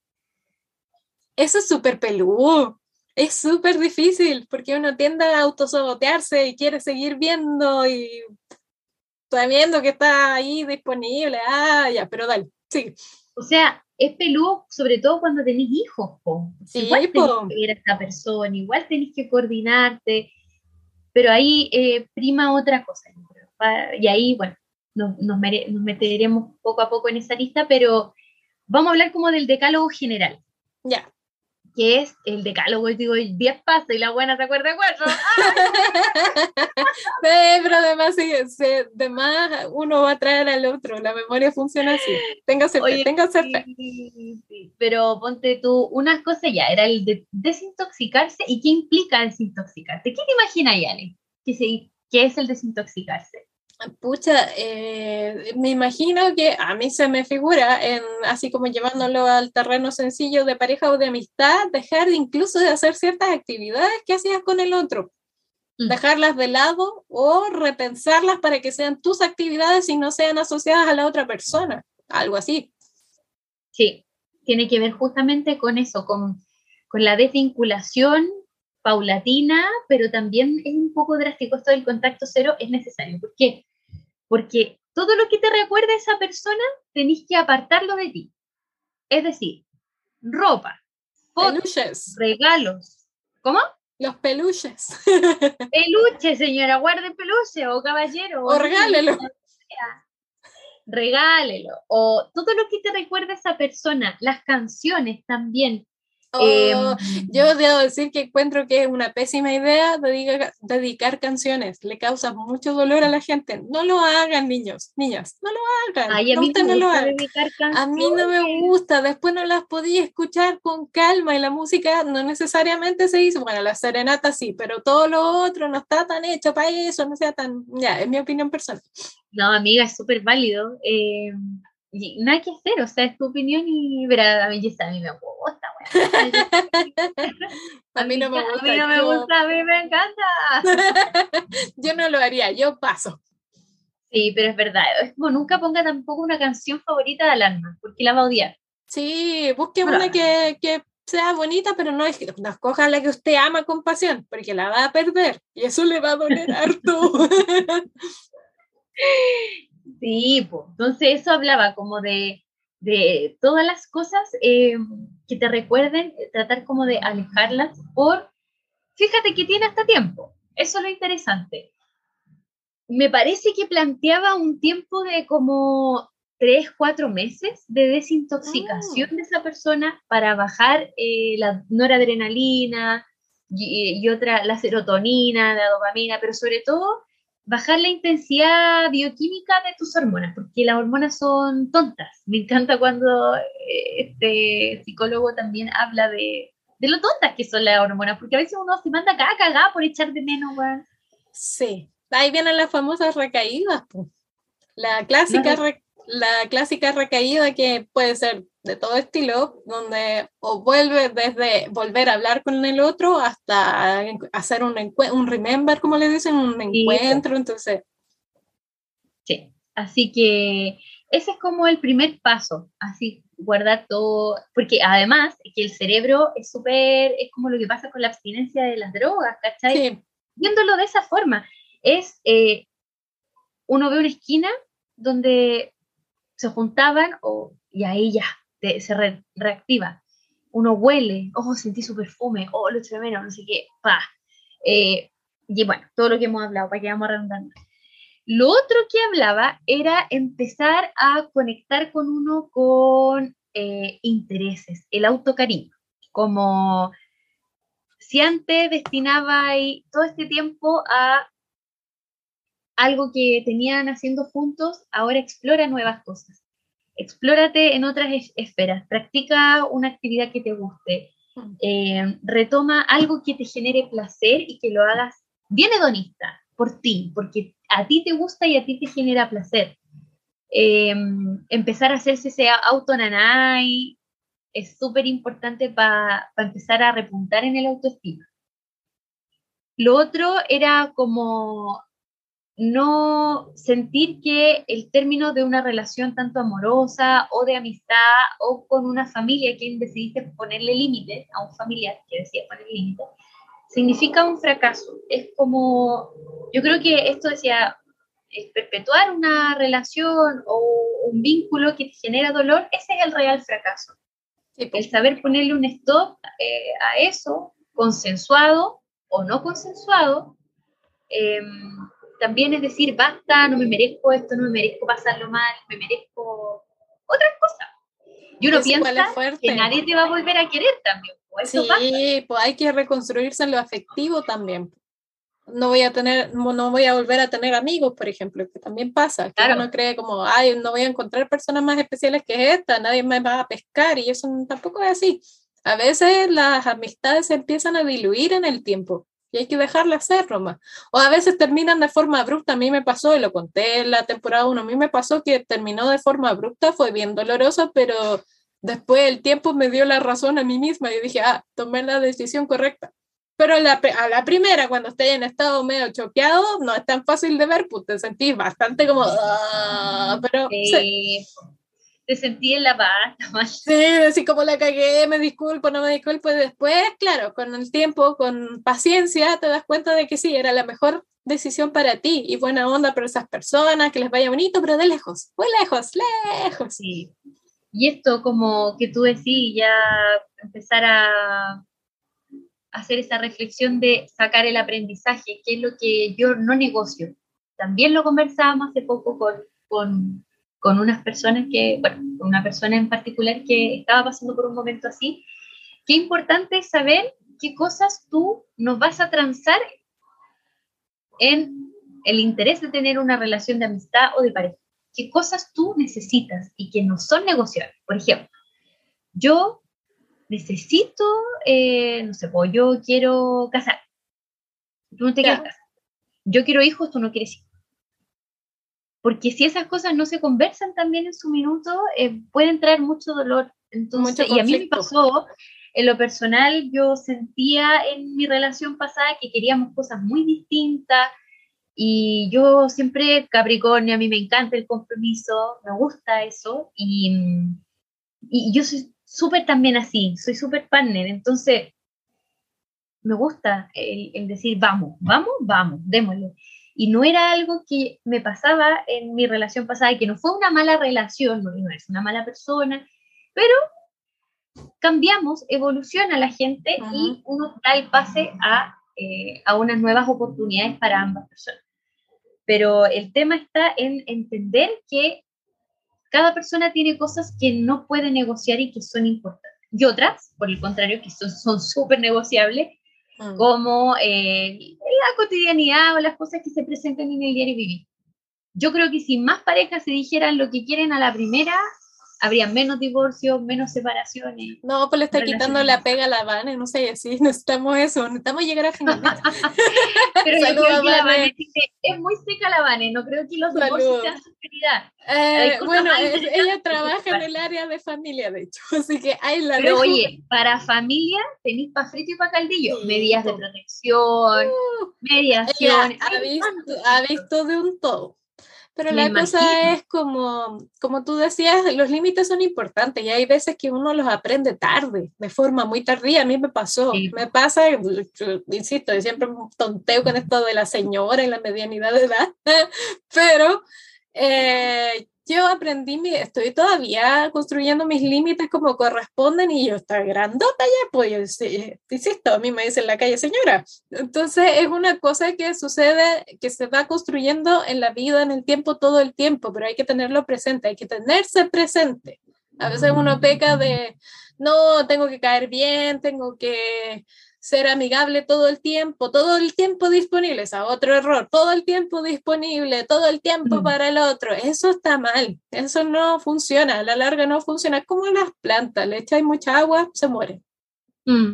Eso es súper peludo. Es súper difícil porque uno tiende a autosabotearse y quiere seguir viendo y está viendo que está ahí disponible. Ah, ya, pero dale, sí.
O sea, es peludo sobre todo cuando tenés hijos, po.
Sí,
igual
po.
tenés que ver a esta persona, igual tenés que coordinarte, pero ahí eh, prima otra cosa. Y ahí, bueno, nos, nos nos meteremos poco a poco en esa lista, pero vamos a hablar como del decálogo general,
Ya.
que es el decálogo, digo, 10 pasos y la buena se acuerda de cuatro.
Sí, pero además, sí, sí, además uno va a traer al otro. La memoria funciona así. Téngase fe,
Oye,
téngase fe.
sí, Pero ponte tú, unas cosas ya, era el de desintoxicarse y qué implica desintoxicarse. ¿Qué te imaginas, Ale? ¿Qué, se- qué es el desintoxicarse?
Pucha, eh, me imagino que a mí se me figura, en, así como llevándolo al terreno sencillo de pareja o de amistad, dejar incluso de hacer ciertas actividades que hacías con el otro,
Mm.
dejarlas de lado o repensarlas para que sean tus actividades y no sean asociadas a la otra persona, algo así.
Sí, tiene que ver justamente con eso, con, con la desvinculación paulatina, pero también es un poco drástico esto del contacto cero, es necesario. ¿Por qué? Porque todo lo que te recuerda a esa persona, tenés que apartarlo de ti. Es decir, ropa, fotos,
Peluches,
regalos. ¿Cómo?
los peluches.
Peluche, señora, guarde peluche o caballero.
O regálelo.
Regálelo. O todo lo que te recuerda a esa persona, las canciones también.
Oh,
Em,
Yo debo decir que encuentro que es una pésima idea dedicar, dedicar canciones. Le causa mucho dolor a la gente. No lo hagan, niños, niñas. No lo hagan.
Ay, a mí
no lo
gusta
haga.
dedicar
A mí no me gusta. Después no las podía escuchar con calma y la música no necesariamente se hizo. Bueno, la serenata sí, pero todo lo otro no está tan hecho para eso. No sea tan. Ya, es mi opinión personal.
No, amiga, es súper válido. eh, y nada que hacer, o sea, es tu opinión y verá, a mí, a mí me gusta.
A mí no me
A
gusta.
mí no me
yo-
gusta, a mí me encanta.
Yo no lo haría. Yo paso.
Sí, pero es verdad, es como nunca ponga tampoco una canción favorita de Alarma, porque la va a odiar.
Sí, busque una que, que sea bonita, pero no, es- no escoja la que usted ama con pasión, porque la va a perder y eso le va a doler harto.
Sí, pues. Entonces eso hablaba como de, de todas las cosas eh, que te recuerden, eh, tratar como de alejarlas por, fíjate que tiene hasta tiempo. Eso es lo interesante. Me parece que planteaba un tiempo de como tres, cuatro meses de desintoxicación de esa persona para bajar eh, la noradrenalina y, y otra, la serotonina, la dopamina, pero sobre todo bajar la intensidad bioquímica de tus hormonas, porque las hormonas son tontas. Me encanta cuando eh, este psicólogo también habla de, de lo tontas que son las hormonas, porque a veces uno se manda acá cagada por echar de menos, weón.
Sí, ahí vienen las famosas recaídas. po. La clásica,
No,
re- la clásica recaída que puede ser de todo estilo, donde o vuelve desde volver a hablar con el otro hasta hacer un, un remember, como le dicen, un encuentro. Entonces,
Sí. Así que ese es como el primer paso, así guardar todo, porque además que el cerebro es súper, es como lo que pasa con la abstinencia de las drogas, ¿cachai?
sí,
viéndolo de esa forma, es eh, uno ve una esquina donde se juntaban o, y ahí ya se re- reactiva. Uno huele, oh, sentí su perfume, oh, lo eché menos, no sé qué, pa. Eh, y bueno, todo lo que hemos hablado, para que vamos redundando. Lo otro que hablaba era empezar a conectar con uno con eh, intereses, el autocariño, como si antes destinaba todo este tiempo a algo que tenían haciendo juntos, ahora explora nuevas cosas. Explórate en otras es- esferas, practica una actividad que te guste,
Mm.
eh, retoma algo que te genere placer y que lo hagas bien hedonista por ti, porque a ti te gusta y a ti te genera placer. Eh, empezar a hacerse ese autonanay es súper importante para empezar a repuntar en el autoestima. Lo otro era como no sentir que el término de una relación tanto amorosa o de amistad o con una familia, quien decidiste ponerle límites a un familiar que decía poner límites, significa un fracaso. Es como, yo creo que esto decía, es perpetuar una relación o un vínculo que te genera dolor, ese es el real fracaso. El pues. saber ponerle un stop eh, a eso, consensuado o no consensuado, em, también es decir, basta, no me merezco esto, no me merezco pasarlo mal, me merezco otras cosas. Y uno piensa que nadie te va a volver a querer también. Pues,
sí, pues hay que reconstruirse en lo afectivo también. No voy a tener, no voy a volver a tener amigos, por ejemplo, que también pasa, que uno cree como, ay, no voy a encontrar personas más especiales que esta, nadie me va a pescar, y eso tampoco es así. A veces las amistades se empiezan a diluir en el tiempo y hay que dejarlas ser, Roma. O a veces terminan de forma abrupta, a mí me pasó, y lo conté en la temporada 1, a mí me pasó que terminó de forma abrupta, fue bien doloroso, pero después el tiempo me dio la razón a mí misma y dije, ah, tomé la decisión correcta. Pero a la primera, cuando estoy en estado medio choqueado, no es tan fácil de ver, pues te sentís bastante como, ah", pero
te sentí en la paz.
Sí, así como la cagué, me disculpo, no me disculpo. Y después, claro, con el tiempo, con paciencia, te das cuenta de que sí, era la mejor decisión para ti y buena onda para esas personas, que les vaya bonito, pero de lejos, muy lejos, lejos.
Sí. Y esto, como que tú decís, ya empezar a hacer esa reflexión de sacar el aprendizaje, que es lo que yo no negocio. También lo conversábamos hace poco con, con con unas personas que, bueno, con una persona en particular que estaba pasando por un momento así, qué importante es saber qué cosas tú nos vas a transar en el interés de tener una relación de amistad o de pareja. ¿Qué cosas tú necesitas y que no son negociables? Por ejemplo, yo necesito, eh, no sé, pues yo quiero casar. Tú no te quieres casar. Yo quiero hijos, tú no quieres hijos porque si esas cosas no se conversan también en su minuto, eh, puede entrar mucho dolor. Entonces, y a mí me pasó, en lo personal, yo sentía en mi relación pasada que queríamos cosas muy distintas y yo siempre Capricornio, a mí me encanta el compromiso, me gusta eso y, y yo soy súper también así, soy súper partner, entonces me gusta el, el decir, vamos, vamos, vamos, démosle y no era algo que me pasaba en mi relación pasada, que no fue una mala relación, no, es una mala persona, pero cambiamos, evoluciona la gente y uno da el pase a, eh, a unas nuevas oportunidades para ambas personas. Pero el tema está en entender que cada persona tiene cosas que no puede negociar y que son importantes. Y otras, por el contrario, que son súper negociables Mm. como eh, la cotidianidad o las cosas que se presentan en el diario vivir. Yo creo que si más parejas se dijeran lo que quieren a la primera, habría menos divorcios, menos separaciones.
No, pues le está quitando la pega a la Vane, no sé, así necesitamos eso, necesitamos llegar a final.
Pero yo creo que la Vane es muy seca la Vane, no creo que los divorcios sean su prioridad.
Eh, bueno, ella trabaja en el área de familia, de hecho, así que ahí la
Pero oye, para familia tenéis para frito y para caldillo, medidas de protección, uh, mediación.
Ha visto, ha visto de un todo. Pero la cosa es como, como tú decías, los límites son importantes y hay veces que uno los aprende tarde, de forma muy tardía. A mí me pasó, me pasa, insisto, yo siempre tonteo con esto de la señora en la medianidad de edad, pero eh, yo aprendí, estoy todavía construyendo mis límites como corresponden y yo está grandota ya, pues yo insisto, a mí me dicen en la calle señora. Entonces es una cosa que sucede, que se va construyendo en la vida, en el tiempo, todo el tiempo, pero hay que tenerlo presente, hay que tenerse presente. A veces uno peca de, no, tengo que caer bien, tengo que ser amigable todo el tiempo, todo el tiempo disponible, es otro error, todo el tiempo disponible, todo el tiempo mm. para el otro, eso está mal, eso no funciona, a la larga no funciona, es como las plantas, le echáis mucha agua, se muere.
Mm.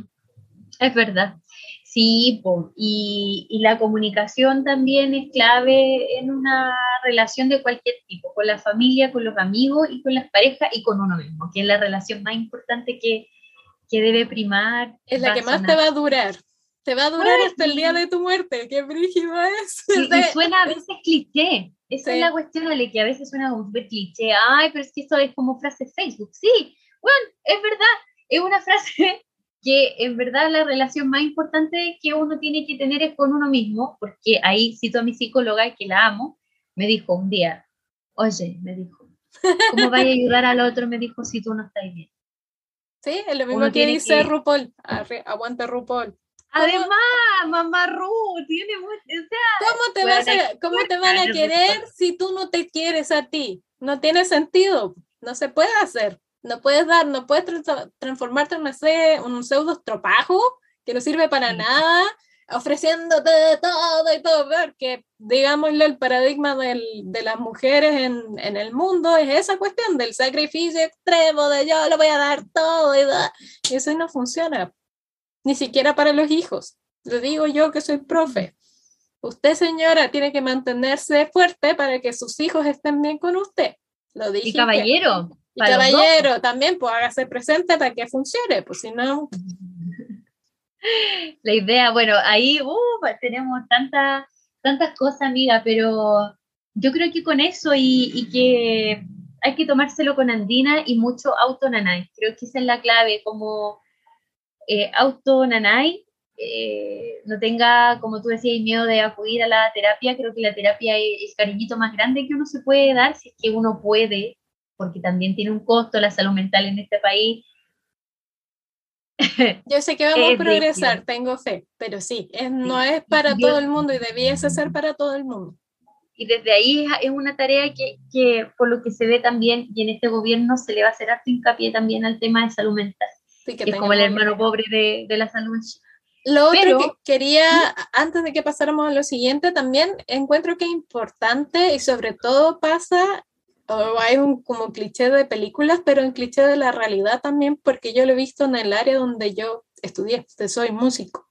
Es verdad. Sí, y, y, la comunicación también es clave en una relación de cualquier tipo, con la familia, con los amigos y con las parejas y con uno mismo, que es la relación más importante que, que debe primar.
Es la que más te va a durar. Te va a durar hasta el día de tu muerte. Qué brígido es.
Y, suena a veces cliché. Esa es la cuestión, Ale, que a veces suena como súper cliché. Ay, pero es que esto es como frase Facebook. Sí, bueno, es verdad. Es una frase que en verdad la relación más importante que uno tiene que tener es con uno mismo, porque ahí cito a mi psicóloga, que la amo, me dijo un día, oye, me dijo, ¿cómo vaya a ayudar al otro? Me dijo, si tú no estás bien.
Sí, es lo mismo que dice RuPaul, aguanta RuPaul.
Además, mamá Ru, tiene mucho,
¿Cómo te, vas a, ¿cómo te van a querer si tú no te quieres a ti? No tiene sentido, no se puede hacer. No puedes dar, no puedes transformarte en un pseudo estropajo que no sirve para nada, ofreciéndote todo y todo, porque digámosle el paradigma del, de las mujeres en, en, el mundo es esa cuestión del sacrificio extremo, de yo lo voy a dar todo y, y eso no funciona, ni siquiera para los hijos. Lo digo yo que soy profe. Usted, señora, tiene que mantenerse fuerte para que sus hijos estén bien con usted. Lo dije.
Y caballero.
Y caballero, también, pues hágase presente para que funcione, pues si no.
La idea, bueno, ahí uh, tenemos tantas tantas cosas, amiga, pero yo creo que con eso y, que hay que tomárselo con andina y mucho auto nanay. Creo que esa es la clave, como eh, auto nanay, eh, no tenga, como tú decías, miedo de acudir a la terapia. Creo que la terapia es el cariñito más grande que uno se puede dar si es que uno puede porque también tiene un costo la salud mental en este país.
Yo sé que vamos a progresar, tengo fe, pero sí, no es para todo el mundo y debiese ser para todo el mundo.
Y desde ahí es una tarea que, que, por lo que se ve también, y en este gobierno se le va a hacer harto hincapié también al tema de salud mental, que, es como el hermano pobre de, de la salud.
Lo otro que quería, antes de que pasáramos a lo siguiente, también encuentro que es importante y sobre todo pasa hay un como cliché de películas, pero un cliché de la realidad también, porque yo lo he visto en el área donde yo estudié, soy músico.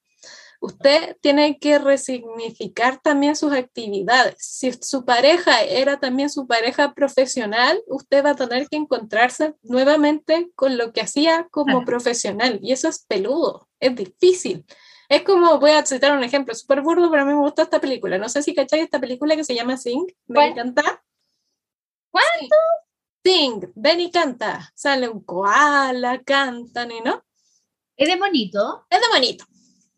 Usted tiene que resignificar también sus actividades. Si su pareja era también su pareja profesional, usted va a tener que encontrarse nuevamente con lo que hacía como profesional. Y eso es peludo, es difícil. Es como, voy a citar un ejemplo súper burdo, pero a mí me gustó esta película. No sé si cacháis esta película que se llama Sing, me encanta.
¿Cuánto?
Sing, ven y canta. Sale un koala, cantan y no.
¿Es de monito?
Es de monito.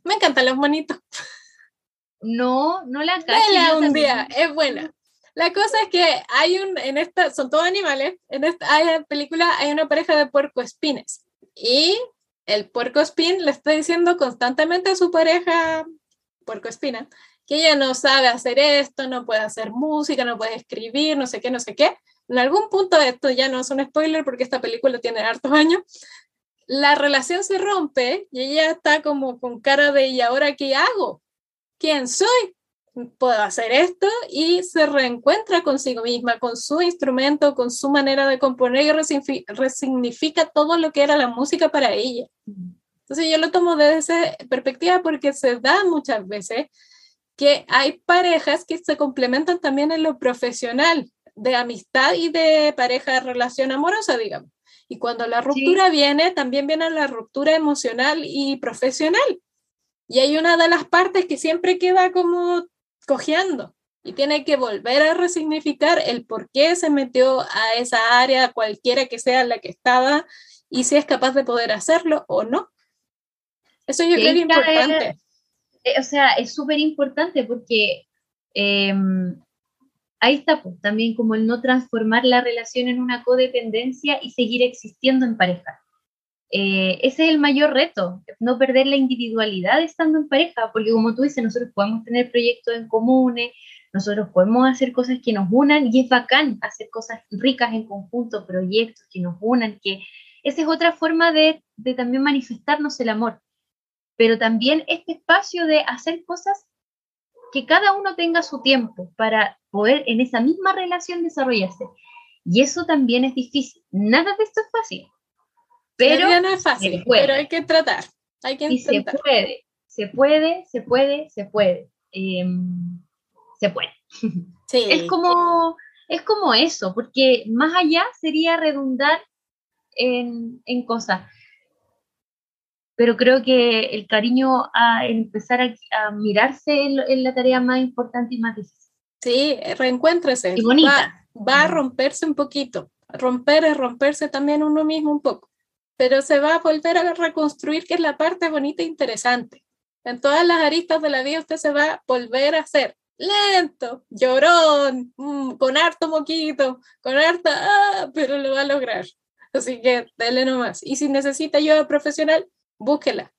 Me encantan los monitos.
No, no la
cacho. un día, es buena. La cosa es que hay un, en esta, son todos animales, en esta película hay una pareja de puercoespines y el puercoespín le está diciendo constantemente a su pareja puercoespina que ella no sabe hacer esto, no puede hacer música, no puede escribir, no sé qué, no sé qué. En algún punto, esto ya no es un spoiler porque esta película tiene hartos años, la relación se rompe y ella está como con cara de ¿y ahora qué hago? ¿Quién soy? Puedo hacer esto y se reencuentra consigo misma, con su instrumento, con su manera de componer y resignifica todo lo que era la música para ella. Entonces yo lo tomo desde esa perspectiva porque se da muchas veces que hay parejas que se complementan también en lo profesional, de amistad y de pareja de relación amorosa, digamos. Y cuando la ruptura viene, también viene la ruptura emocional y profesional. Y hay una de las partes que siempre queda como cojeando y tiene que volver a resignificar el por qué se metió a esa área, cualquiera que sea la que estaba, y si es capaz de poder hacerlo o no. Eso yo creo que es importante.
Eh, o sea, es súper importante porque em, ahí está pues, también como el no transformar la relación en una codependencia y seguir existiendo en pareja. Eh, ese es el mayor reto, no perder la individualidad estando en pareja, porque como tú dices, nosotros podemos tener proyectos en comunes, nosotros podemos hacer cosas que nos unan y es bacán hacer cosas ricas en conjunto, proyectos que nos unan, que esa es otra forma de, de también manifestarnos el amor pero también este espacio de hacer cosas que cada uno tenga su tiempo para poder en esa misma relación desarrollarse. Y eso también es difícil. Nada de esto es fácil. Pero
no es fácil, pero hay que tratar. Hay que intentar.
se puede, se puede, se puede, se puede. Em, se puede. Sí. Es como, es como eso, porque más allá sería redundar en, en cosas pero creo que el cariño a empezar a, mirarse es la tarea más importante y más difícil.
Sí, reencuéntrese.
Y bonita.
Va, a romperse un poquito. Romper es romperse también uno mismo un poco, pero se va a volver a reconstruir, que es la parte bonita e interesante. En todas las aristas de la vida usted se va a volver a hacer lento, llorón, mm, con harto moquito, con harta, ah, pero lo va a lograr. Así que dele nomás. Y si necesita ayuda profesional, búsquela.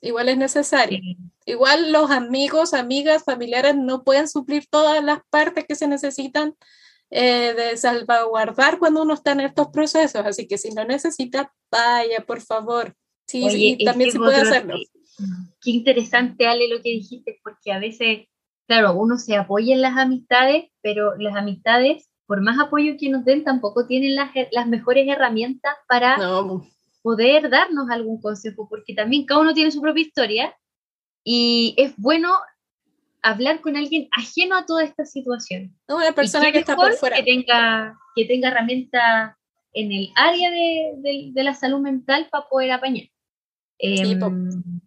Igual es necesario. Igual los amigos, amigas, familiares no pueden suplir todas las partes que se necesitan eh, de salvaguardar cuando uno está en estos procesos. Así que si lo necesita, vaya, por favor. Sí, también se puede hacerlo.
Qué interesante, Ale, lo que dijiste, porque a veces, claro, uno se apoya en las amistades, pero las amistades, por más apoyo que nos den, tampoco tienen las, las mejores herramientas para poder darnos algún consejo, porque también cada uno tiene su propia historia y es bueno hablar con alguien ajeno a toda esta situación.
Una persona que está por fuera.
Que tenga, que tenga herramientas en el área de, de, la salud mental para poder apañar. Em,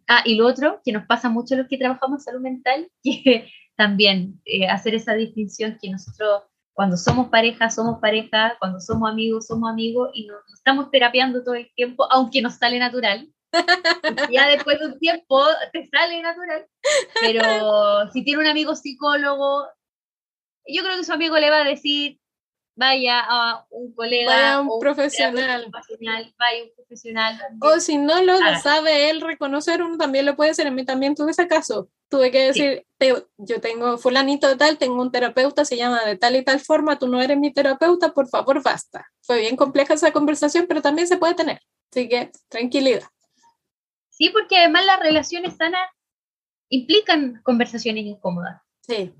ah, y lo otro, que nos pasa mucho a los que trabajamos en salud mental, que también eh, hacer esa distinción que nosotros cuando somos pareja, somos pareja, cuando somos amigos, somos amigos y nos, estamos terapiando todo el tiempo, aunque nos sale natural. ya después de un tiempo te sale natural, pero si tiene un amigo psicólogo, yo creo que su amigo le va a decir, vaya a un colega,
vaya a un, profesional.
vaya un profesional.
O si no lo sabe él reconocer, uno también lo puede hacer. En mí también tuve ese caso. Tuve que decir, yo tengo fulanito de tal, tengo un terapeuta, se llama de tal y tal forma, tú no eres mi terapeuta, por favor, basta. Fue bien compleja esa conversación, pero también se puede tener. Así que tranquilidad.
Sí, porque además las relaciones sanas implican conversaciones incómodas.
Sí.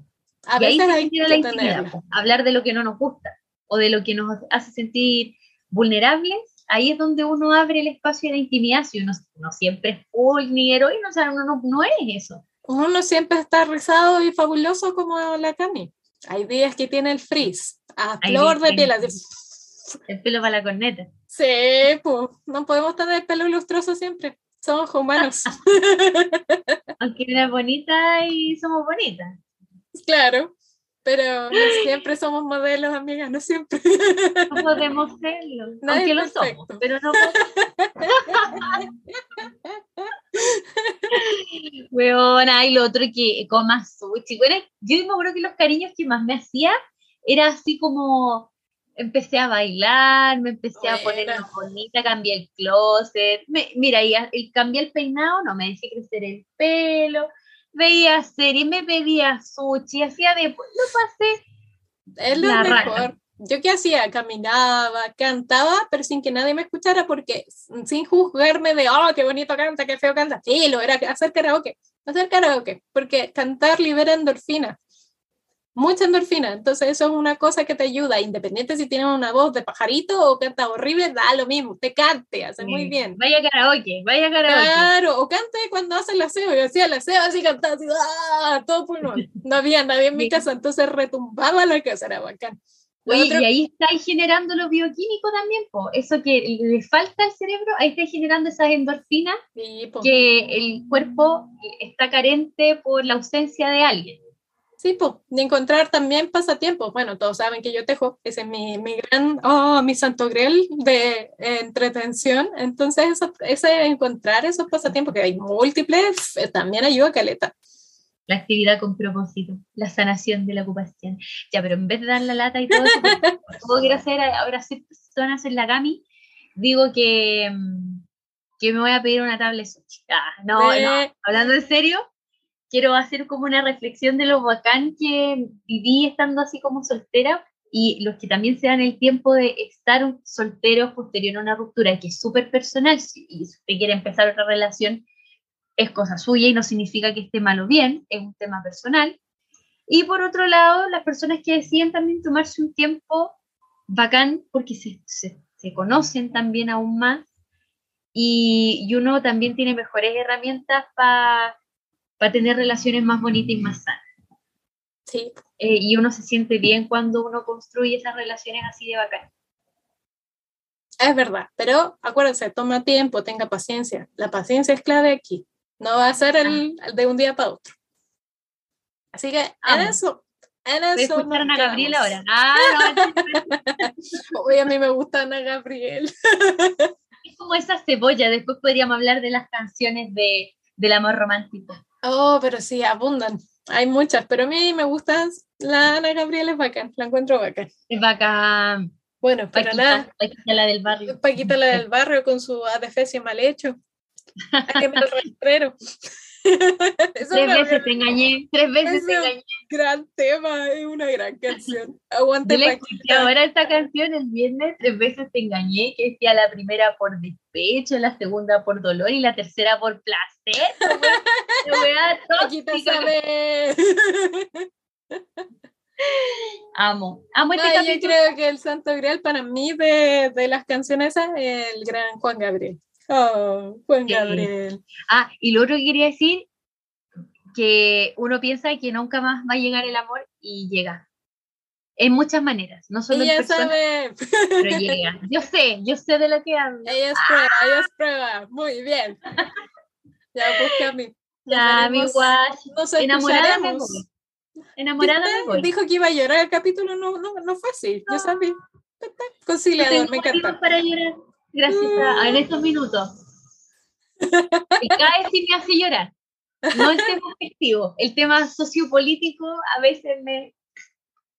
A veces hay que la intimidad, hablar de lo que no nos gusta o de lo que nos hace sentir vulnerables, ahí es donde uno abre el espacio de la intimidad, si uno no siempre es full ni heroíno, o sea, uno no, no, es eso.
Uno no siempre está rizado y fabuloso como la Cami. Hay días que tiene el frizz, a flor de piel,
El pelo para la corneta.
Sí, pues, no podemos tener el pelo lustroso siempre, somos humanos.
Aunque es bonita y somos bonitas.
Claro. Pero no siempre somos modelos, amigas, no siempre.
No podemos serlo, aunque lo somos, pero no Bueno, y lo otro que comas sushi. Bueno, yo me acuerdo que los cariños que más me hacía era así como empecé a bailar, me empecé a poner bonita, cambié el closet. mira, y, y cambié el peinado, no me dejé crecer el pelo veía serie, me pedía sushi, hacía de... Lo pasé.
Es lo mejor. Yo qué hacía, caminaba, cantaba, pero sin que nadie me escuchara, porque sin juzgarme de, oh, qué bonito canta, qué feo canta. Sí, lo era hacer karaoke, hacer karaoke, porque cantar libera endorfina mucha endorfina. Entonces, eso es una cosa que te ayuda, independiente si tienes una voz de pajarito o canta horrible, da lo mismo, te cante, hace muy bien.
Vaya karaoke, vaya karaoke.
Claro, o cante cuando hace el aseo. Yo hacía el aseo así, cantaba así, ¡ah! todo pulmón. No había nadie en mi casa, entonces retumbaba la casa, era bacán.
Oye, y ahí estáis generando lo bioquímico también, po. eso que le falta al cerebro, ahí estáis generando esas endorfinas que el cuerpo está carente por la ausencia de alguien.
Sí, pues, de encontrar también pasatiempos. Bueno, todos saben que yo tejo, ese es mi, mi gran, oh, mi santo griel de entretención. Entonces, ese encontrar esos pasatiempos, que hay múltiples, eh, también ayuda a Caleta.
La actividad con propósito, la sanación de la ocupación. Ya, pero en vez de dar la lata y todo eso, todo quiero hacer ahora sí personas en la GAMI, digo que, mm, que me voy a pedir una tablet. Ah, no, no, hablando en serio, quiero hacer como una reflexión de lo bacán que viví estando así como soltera y los que también se dan el tiempo de estar solteros posterior a una ruptura, que es súper personal, y si usted quiere empezar otra relación, es cosa suya y no significa que esté mal o bien, es un tema personal. Y por otro lado, las personas que deciden también tomarse un tiempo bacán porque se, se, conocen también aún más y, y uno también tiene mejores herramientas para para tener relaciones más bonitas y más sanas.
Sí.
Eh, y uno se siente bien cuando uno construye esas relaciones así de bacán.
Es verdad, pero acuérdense, toma tiempo, tenga paciencia. La paciencia es clave aquí. No va a ser el,
Ah.
de un día para otro. Así que en eso, en
Voy
eso.
escuchar a Ana
quedamos.
ahora. Ah, no,
Hoy a mí me gusta Ana Gabriel.
es como esa cebolla. Después podríamos hablar de las canciones de, del amor romántico.
Oh, pero sí, abundan. Hay muchas, pero a mí me gusta la Ana Gabriel es bacán, la encuentro bacán.
Es bacán.
Bueno, pero nada,
Paquita, la del barrio.
Paquita la del barrio con su adefesio mal hecho. Sáqueme el rastrero. Es
Tres veces te engañé, tres veces te engañé.
gran tema, es una gran canción. Aguante
Yo le escuché ahora esta canción el viernes, tres veces te engañé, que decía la primera por despecho, la segunda por dolor y la tercera por placer. Qué wea
Paquita
tóxica.
sabe.
Amo, amo este
No, yo creo que el santo grial para mí de, de las canciones es el gran Juan Gabriel. Oh, Juan. Gabriel.
Ah, y lo otro que quería decir, que uno piensa que nunca más va a llegar el amor y llega. En muchas maneras, no solo en
Ella
personas,
sabe.
pero llega. Yo sé, yo sé de lo que hablo.
Ella es prueba, ella es prueba. Muy bien. Ya busca a mí. Nos
Ya, mi.
Nos
Enamorada me voy. Enamorada me voy.
Dijo que iba a llorar el capítulo, no, no, no fue así. Yo sabía. Conciliador, me encanta.
para llorar gracias a, en estos minutos. Y cada vez sí me hace llorar. No el tema festivo, el tema sociopolítico a veces me...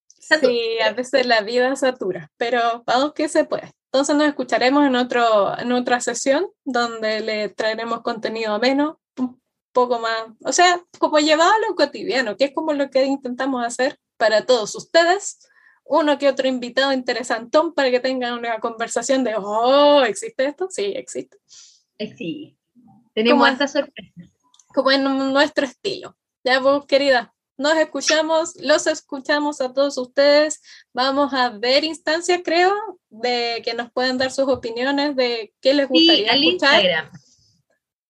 satura.
Sí, a veces la vida satura, pero vamos que se puede. Entonces nos escucharemos en, otro, en otra sesión donde le traeremos contenido menos, un poco más, o sea, como llevado a lo cotidiano, que es como lo que intentamos hacer para todos ustedes. Uno que otro invitado interesantón para que tengan una conversación de, oh, ¿existe esto? Sí, existe.
Sí, tenemos
¿Cómo?
esta sorpresa.
como en nuestro estilo. Ya vos, querida, nos escuchamos, los escuchamos a todos ustedes. Vamos a ver instancias, creo, de que nos puedan dar sus opiniones de qué les
Sí,
gustaría
al
escuchar,
Instagram.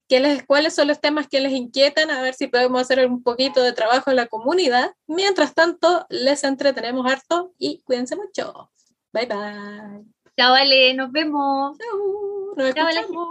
Qué les, cuáles son los temas que les inquietan, a ver si podemos hacer un poquito de trabajo en la comunidad. Mientras tanto, les entretenemos harto y cuídense mucho. Bye bye.
Chao, Ale, nos vemos.
Chau, nos
Chao,
escuchamos.